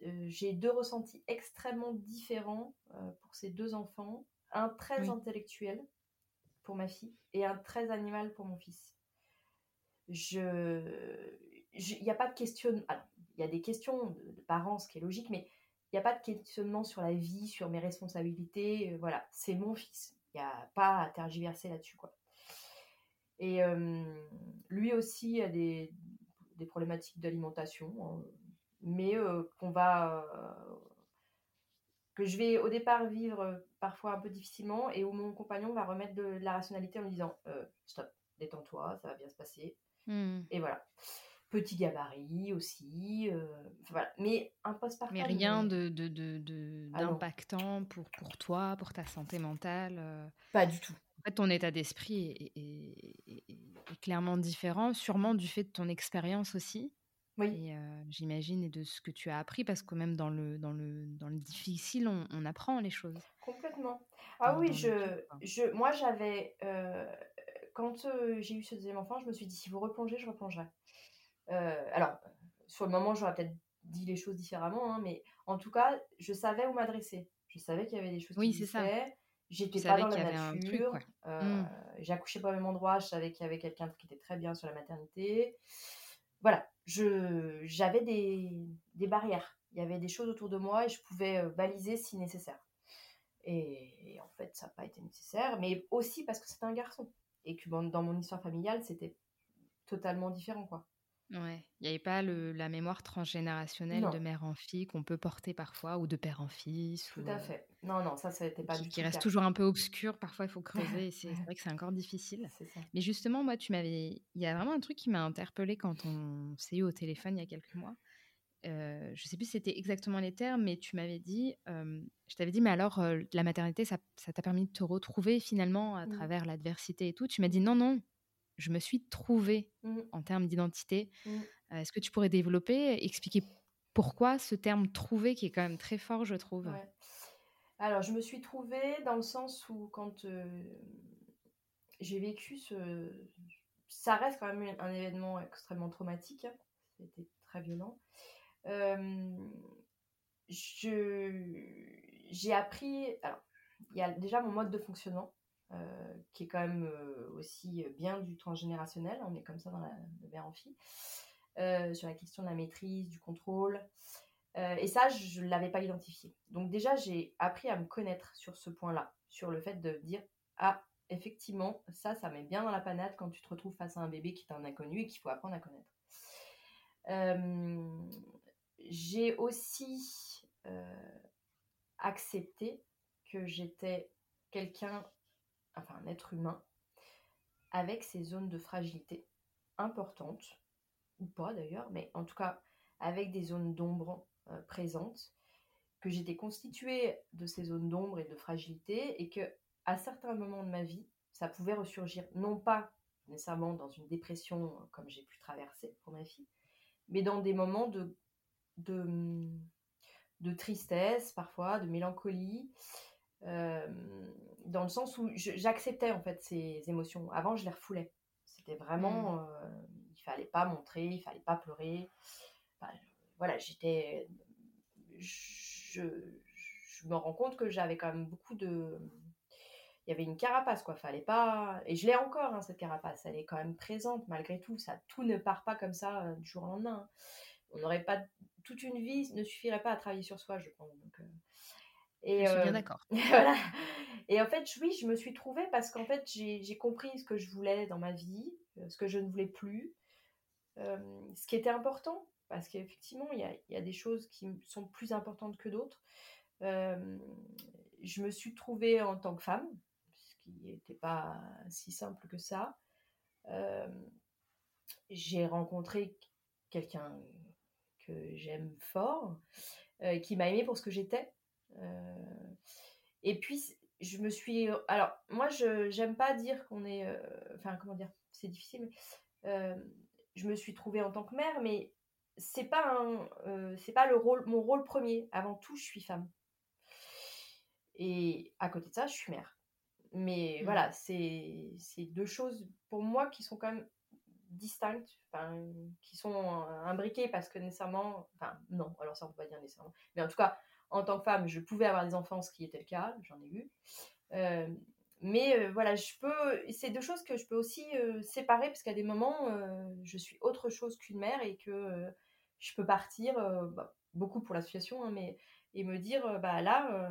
j'ai deux ressentis extrêmement différents pour ces deux enfants. Un très intellectuel, ma fille et un très animal pour mon fils. Il n'y a pas de question. il y a des questions de, parents, ce qui est logique, mais il n'y a pas de questionnement sur la vie, sur mes responsabilités. Euh, voilà, c'est mon fils. Il n'y a pas à tergiverser là-dessus. Et euh, lui aussi a des, problématiques d'alimentation, hein, mais euh, qu'on va que je vais au départ vivre euh, parfois un peu difficilement et où mon compagnon va remettre de, la rationalité en me disant euh, stop, détends-toi, ça va bien se passer. Hmm. Et voilà. Petit gabarit aussi. Euh, voilà. Mais un postpartum. Mais rien de, de, de, ah d'impactant pour, pour toi, pour ta santé mentale. Pas du tout. En fait, ton état d'esprit est, est, clairement différent, sûrement du fait de ton expérience aussi. Oui. j'imagine, et de ce que tu as appris, parce que même dans le, dans le, dans le difficile, on, apprend les choses. Complètement. Ah oui, je, je, moi j'avais, quand j'ai eu ce deuxième enfant, je me suis dit, si vous replongez, je replongerai. alors, sur le moment, j'aurais peut-être dit les choses différemment, hein, mais en tout cas, je savais où m'adresser. Je savais qu'il y avait des choses oui, qui ça. J'étais pas dans la nature. Mmh. J'ai accouché pas au même endroit. Je savais qu'il y avait quelqu'un qui était très bien sur la maternité. Voilà, je j'avais des, des, barrières. Il y avait des choses autour de moi et je pouvais baliser si nécessaire. Et, en fait, ça n'a pas été nécessaire, mais aussi parce que c'était un garçon et que dans mon histoire familiale, c'était totalement différent, quoi. Ouais, il n'y avait pas le, la mémoire transgénérationnelle de mère en fille qu'on peut porter parfois, ou de père en fils. Tout à fait. Non, non, ça, ça n'était pas qui, du qui reste toujours un peu obscur. Parfois, il faut [laughs] creuser. c'est vrai que c'est encore difficile. Mais justement, moi, tu m'avais. Il y a vraiment un truc qui m'a interpellée quand on s'est eu au téléphone il y a quelques mois. Euh, je sais plus si c'était exactement les termes, mais tu m'avais dit, euh, je t'avais dit, mais alors euh, la maternité, ça t'a permis de te retrouver finalement à mmh. travers l'adversité et tout? Tu m'as dit non, non, je me suis trouvée mmh. en termes d'identité. Mmh. Euh, est-ce que tu pourrais développer, expliquer pourquoi ce terme trouver qui est quand même très fort, je trouve? Alors, je me suis trouvée dans le sens où quand euh, j'ai vécu ce... Ça reste quand même un événement extrêmement traumatique. Hein. C'était très violent. Euh, j'ai appris... Alors, il y a déjà mon mode de fonctionnement qui est quand même euh, aussi bien du transgénérationnel, on est comme ça dans la, le verre en fille, euh, sur la question de la maîtrise, du contrôle. et ça, je ne l'avais pas identifié. Donc déjà, j'ai appris à me connaître sur ce point-là, sur le fait de dire, ah, effectivement, ça, ça met bien dans la panade quand tu te retrouves face à un bébé qui est un inconnu et qu'il faut apprendre à connaître. j'ai aussi accepté que j'étais quelqu'un enfin un être humain, avec ses zones de fragilité importantes, ou pas d'ailleurs, mais en tout cas avec des zones d'ombre euh, présentes, que j'étais constituée de ces zones d'ombre et de fragilité, et que à certains moments de ma vie, ça pouvait ressurgir, non pas nécessairement dans une dépression euh, comme j'ai pu traverser pour ma fille, mais dans des moments de, de, de tristesse parfois, de mélancolie, dans le sens où j'acceptais en fait ces émotions. Avant, je les refoulais. C'était vraiment, mmh. euh, il fallait pas montrer, il fallait pas pleurer. voilà, j'étais, je, je, me rends compte que j'avais quand même beaucoup de, il y avait une carapace quoi. Fallait pas, et je l'ai encore hein, cette carapace. Elle est quand même présente malgré tout. Ça, tout ne part pas comme ça euh, du jour au lendemain. Hein. On n'aurait pas toute une vie ne suffirait pas à travailler sur soi, je pense. Donc, et, je suis bien d'accord. [laughs] voilà. Et en fait, oui, je me suis trouvée parce qu'en fait, j'ai compris ce que je voulais dans ma vie, ce que je ne voulais plus, ce qui était important, parce qu'effectivement, il y a, y a, des choses qui sont plus importantes que d'autres. je me suis trouvée en tant que femme, ce qui n'était pas si simple que ça. j'ai rencontré quelqu'un que j'aime fort, qui m'a aimée pour ce que j'étais euh, et puis, je me suis. Alors, moi, je j'aime pas dire qu'on est. Euh, enfin, comment dire C'est difficile, mais. Euh, je me suis trouvée en tant que mère, mais c'est pas un, c'est pas le rôle, mon rôle premier. Avant tout, je suis femme. Et à côté de ça, je suis mère. Mais mmh. voilà, c'est deux choses pour moi qui sont quand même distinctes, enfin, qui sont imbriquées parce que nécessairement, enfin non, alors ça on peut pas dire nécessairement, mais en tout cas, en tant que femme, je pouvais avoir des enfants, ce qui était le cas, j'en ai eu. Euh, mais euh, voilà, je peux, c'est deux choses que je peux aussi euh, séparer parce qu'à des moments, je suis autre chose qu'une mère et que je peux partir, bah, beaucoup pour l'association, hein, mais et me dire, bah là,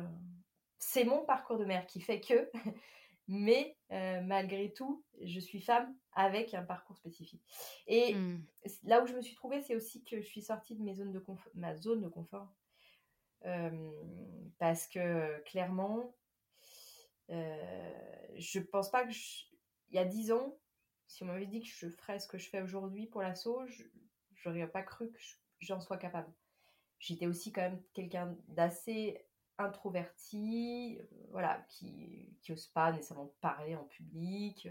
c'est mon parcours de mère qui fait que, [laughs] mais malgré tout, je suis femme avec un parcours spécifique. Et mmh. là où je me suis trouvée, c'est aussi que je suis sortie de mes zones de ma zone de confort parce que clairement, je pense pas que il y a dix ans, si on m'avait dit que je ferais ce que je fais aujourd'hui pour l'assaut, j'aurais pas cru que j'en sois capable. J'étais aussi quand même quelqu'un d'assez introverti, voilà, qui, qui ose pas nécessairement parler en public.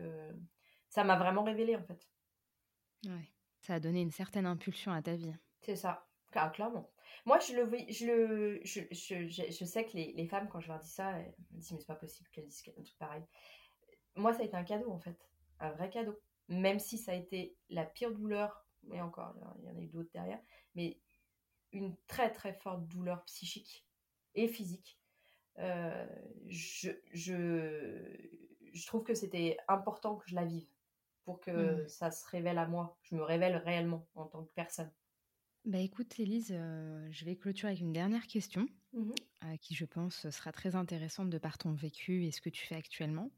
ça m'a vraiment révélé en fait. Ouais, ça a donné une certaine impulsion à ta vie. C'est ça, clairement. Moi, je le, je le, je, je, je, sais que les, les, femmes, quand je leur dis ça, elles me disent mais c'est pas possible qu'elles disent un truc pareil. Moi, ça a été un cadeau en fait, un vrai cadeau. Même si ça a été la pire douleur, et encore, il y en a eu d'autres derrière, mais une très très forte douleur psychique et physique. Euh, je, je, je, trouve que c'était important que je la vive pour que mmh. ça se révèle à moi, je me révèle réellement en tant que personne. Bah écoute, Élise, euh, je vais clôturer avec une dernière question mmh euh, qui, je pense, sera très intéressante de par ton vécu et ce que tu fais actuellement.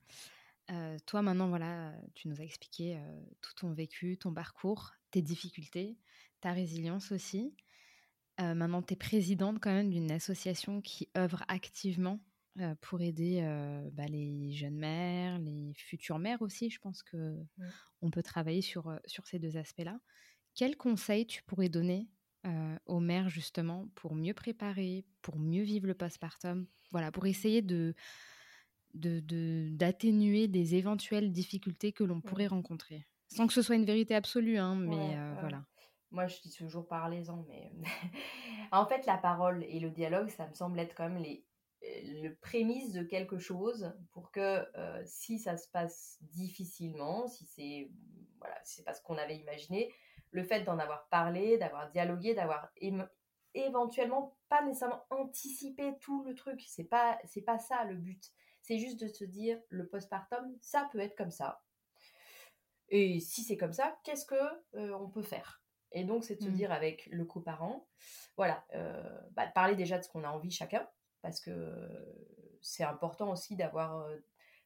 toi, maintenant, voilà, tu nous as expliqué tout ton vécu, ton parcours, tes difficultés, ta résilience aussi. Euh, maintenant, tu es présidente quand même d'une association qui œuvre activement euh, pour aider euh, bah, les jeunes mères, les futures mères aussi. Je pense que on peut travailler sur, sur ces deux aspects-là. Quels conseils tu pourrais donner aux mères justement pour mieux préparer, pour mieux vivre le postpartum Voilà, pour essayer de d'atténuer des éventuelles difficultés que l'on pourrait rencontrer. Sans que ce soit une vérité absolue, hein, mais voilà. Moi, je dis toujours parlez-en, mais [laughs] en fait, la parole et le dialogue, ça me semble être quand même les, euh, le prémisse de quelque chose pour que euh, si ça se passe difficilement, si c'est voilà, c'est pas ce qu'on avait imaginé, le fait d'en avoir parlé, d'avoir dialogué, d'avoir éventuellement pas nécessairement anticipé tout le truc, c'est pas c'est pas ça le but. C'est juste de se dire le postpartum, ça peut être comme ça. Et si c'est comme ça, qu'est-ce que euh, on peut faire? Et donc, c'est de se mmh. dire avec le coparent, voilà, euh, bah, parler déjà de ce qu'on a envie chacun, parce que c'est important aussi d'avoir euh,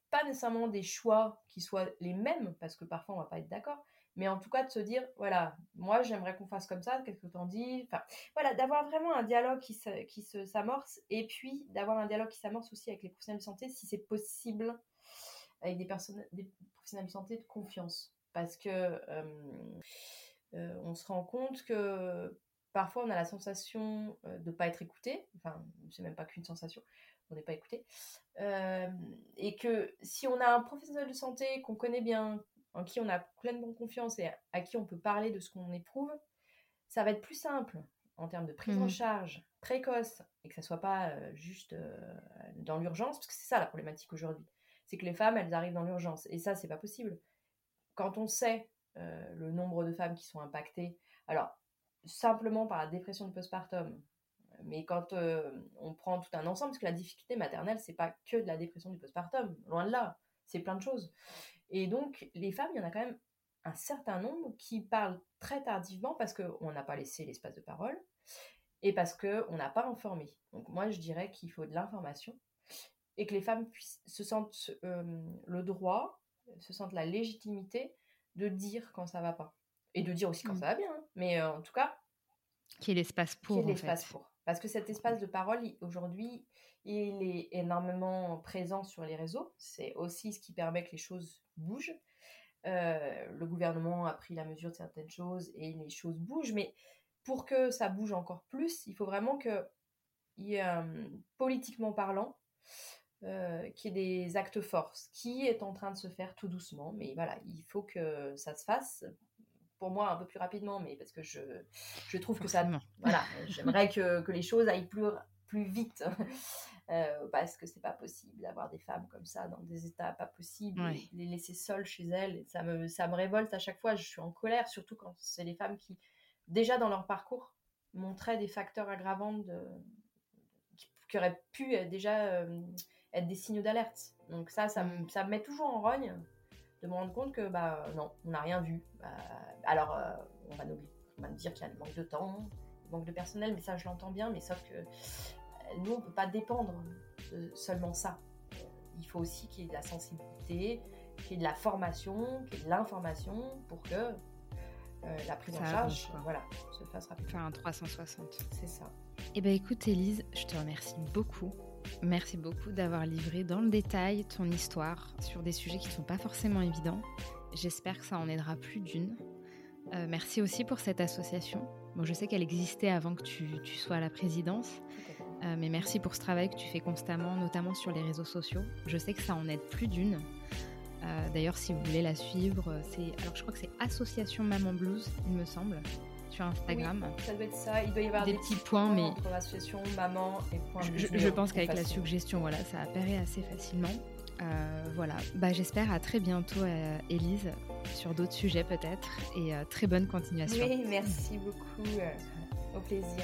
pas nécessairement des choix qui soient les mêmes, parce que parfois on va pas être d'accord, mais en tout cas de se dire, voilà, moi j'aimerais qu'on fasse comme ça, qu'est-ce que t'en dis? Enfin, voilà, d'avoir vraiment un dialogue qui, qui se, s'amorce, et puis d'avoir un dialogue qui s'amorce aussi avec les professionnels de santé, si c'est possible, avec des, personnes, des professionnels de santé de confiance. Parce que... Euh, euh, on se rend compte que parfois on a la sensation euh, de ne pas être écouté, enfin c'est même pas qu'une sensation, on n'est pas écouté, et que si on a un professionnel de santé qu'on connaît bien, en qui on a pleinement confiance et à qui on peut parler de ce qu'on éprouve, ça va être plus simple en termes de prise en mmh. charge précoce et que ça soit pas juste dans l'urgence, parce que c'est ça la problématique aujourd'hui, c'est que les femmes elles arrivent dans l'urgence et ça c'est pas possible. Quand on sait euh, le nombre de femmes qui sont impactées. Alors, simplement par la dépression de postpartum, mais quand euh, on prend tout un ensemble, parce que la difficulté maternelle, c'est pas que de la dépression du postpartum, loin de là, c'est plein de choses. Et donc, les femmes, il y en a quand même un certain nombre qui parlent très tardivement parce qu'on n'a pas laissé l'espace de parole et parce qu'on n'a pas informé. Donc, moi, je dirais qu'il faut de l'information et que les femmes puissent, se sentent euh, le droit, se sentent la légitimité de dire quand ça va pas. Et de dire aussi quand mmh. ça va bien. Hein. Mais euh, en tout cas. Qui est l'espace pour. Qui est l'espace pour. Parce que cet espace de parole, aujourd'hui, il est énormément présent sur les réseaux. C'est aussi ce qui permet que les choses bougent. Euh, le gouvernement a pris la mesure de certaines choses et les choses bougent. Mais pour que ça bouge encore plus, il faut vraiment que, y ait, euh, politiquement parlant, euh, qui est des actes forts, qui est en train de se faire tout doucement. Mais voilà, il faut que ça se fasse. Pour moi, un peu plus rapidement, mais parce que je, je trouve que ça. Voilà, j'aimerais que, que, les choses aillent plus, plus vite. Euh, parce que c'est pas possible d'avoir des femmes comme ça dans des états pas possibles, les laisser seules chez elles. Ça me, ça me révolte à chaque fois. Je suis en colère, surtout quand c'est les femmes qui, déjà dans leur parcours, montraient des facteurs aggravants de, qui, auraient pu euh, déjà être des signaux d'alerte. Donc ça, ça, me, ça me met toujours en rogne de me rendre compte que bah non, on n'a rien vu. Bah, alors euh, on, va nous, on va dire qu'il y a un manque de temps, manque de personnel, mais ça je l'entends bien, mais sauf que euh, nous on peut pas dépendre de seulement ça. Il faut aussi qu'il y ait de la sensibilité, qu'il y ait de la formation, qu'il y ait de l'information pour que euh, la prise en charge voilà, se fasse rapidement. Faire un 360. C'est ça. Eh bien écoute Elise, je te remercie beaucoup Merci beaucoup d'avoir livré dans le détail ton histoire sur des sujets qui ne sont pas forcément évidents. J'espère que ça en aidera plus d'une. Euh, merci aussi pour cette association. Bon, je sais qu'elle existait avant que tu, sois à la présidence, euh, mais merci pour ce travail que tu fais constamment, notamment sur les réseaux sociaux. Je sais que ça en aide plus d'une. Euh, d'ailleurs, si vous voulez la suivre, c'est alors je crois que c'est Association Maman Blues, il me semble, sur Instagram. ça doit être ça. Il doit y avoir des, petits points, mais entre l'association maman et point. Je, je pense qu'avec la suggestion, voilà, ça apparaît assez facilement. Euh, voilà, bah, j'espère à très bientôt, euh, Élise, sur d'autres sujets peut-être, et euh, très bonne continuation. Oui, merci beaucoup, au plaisir.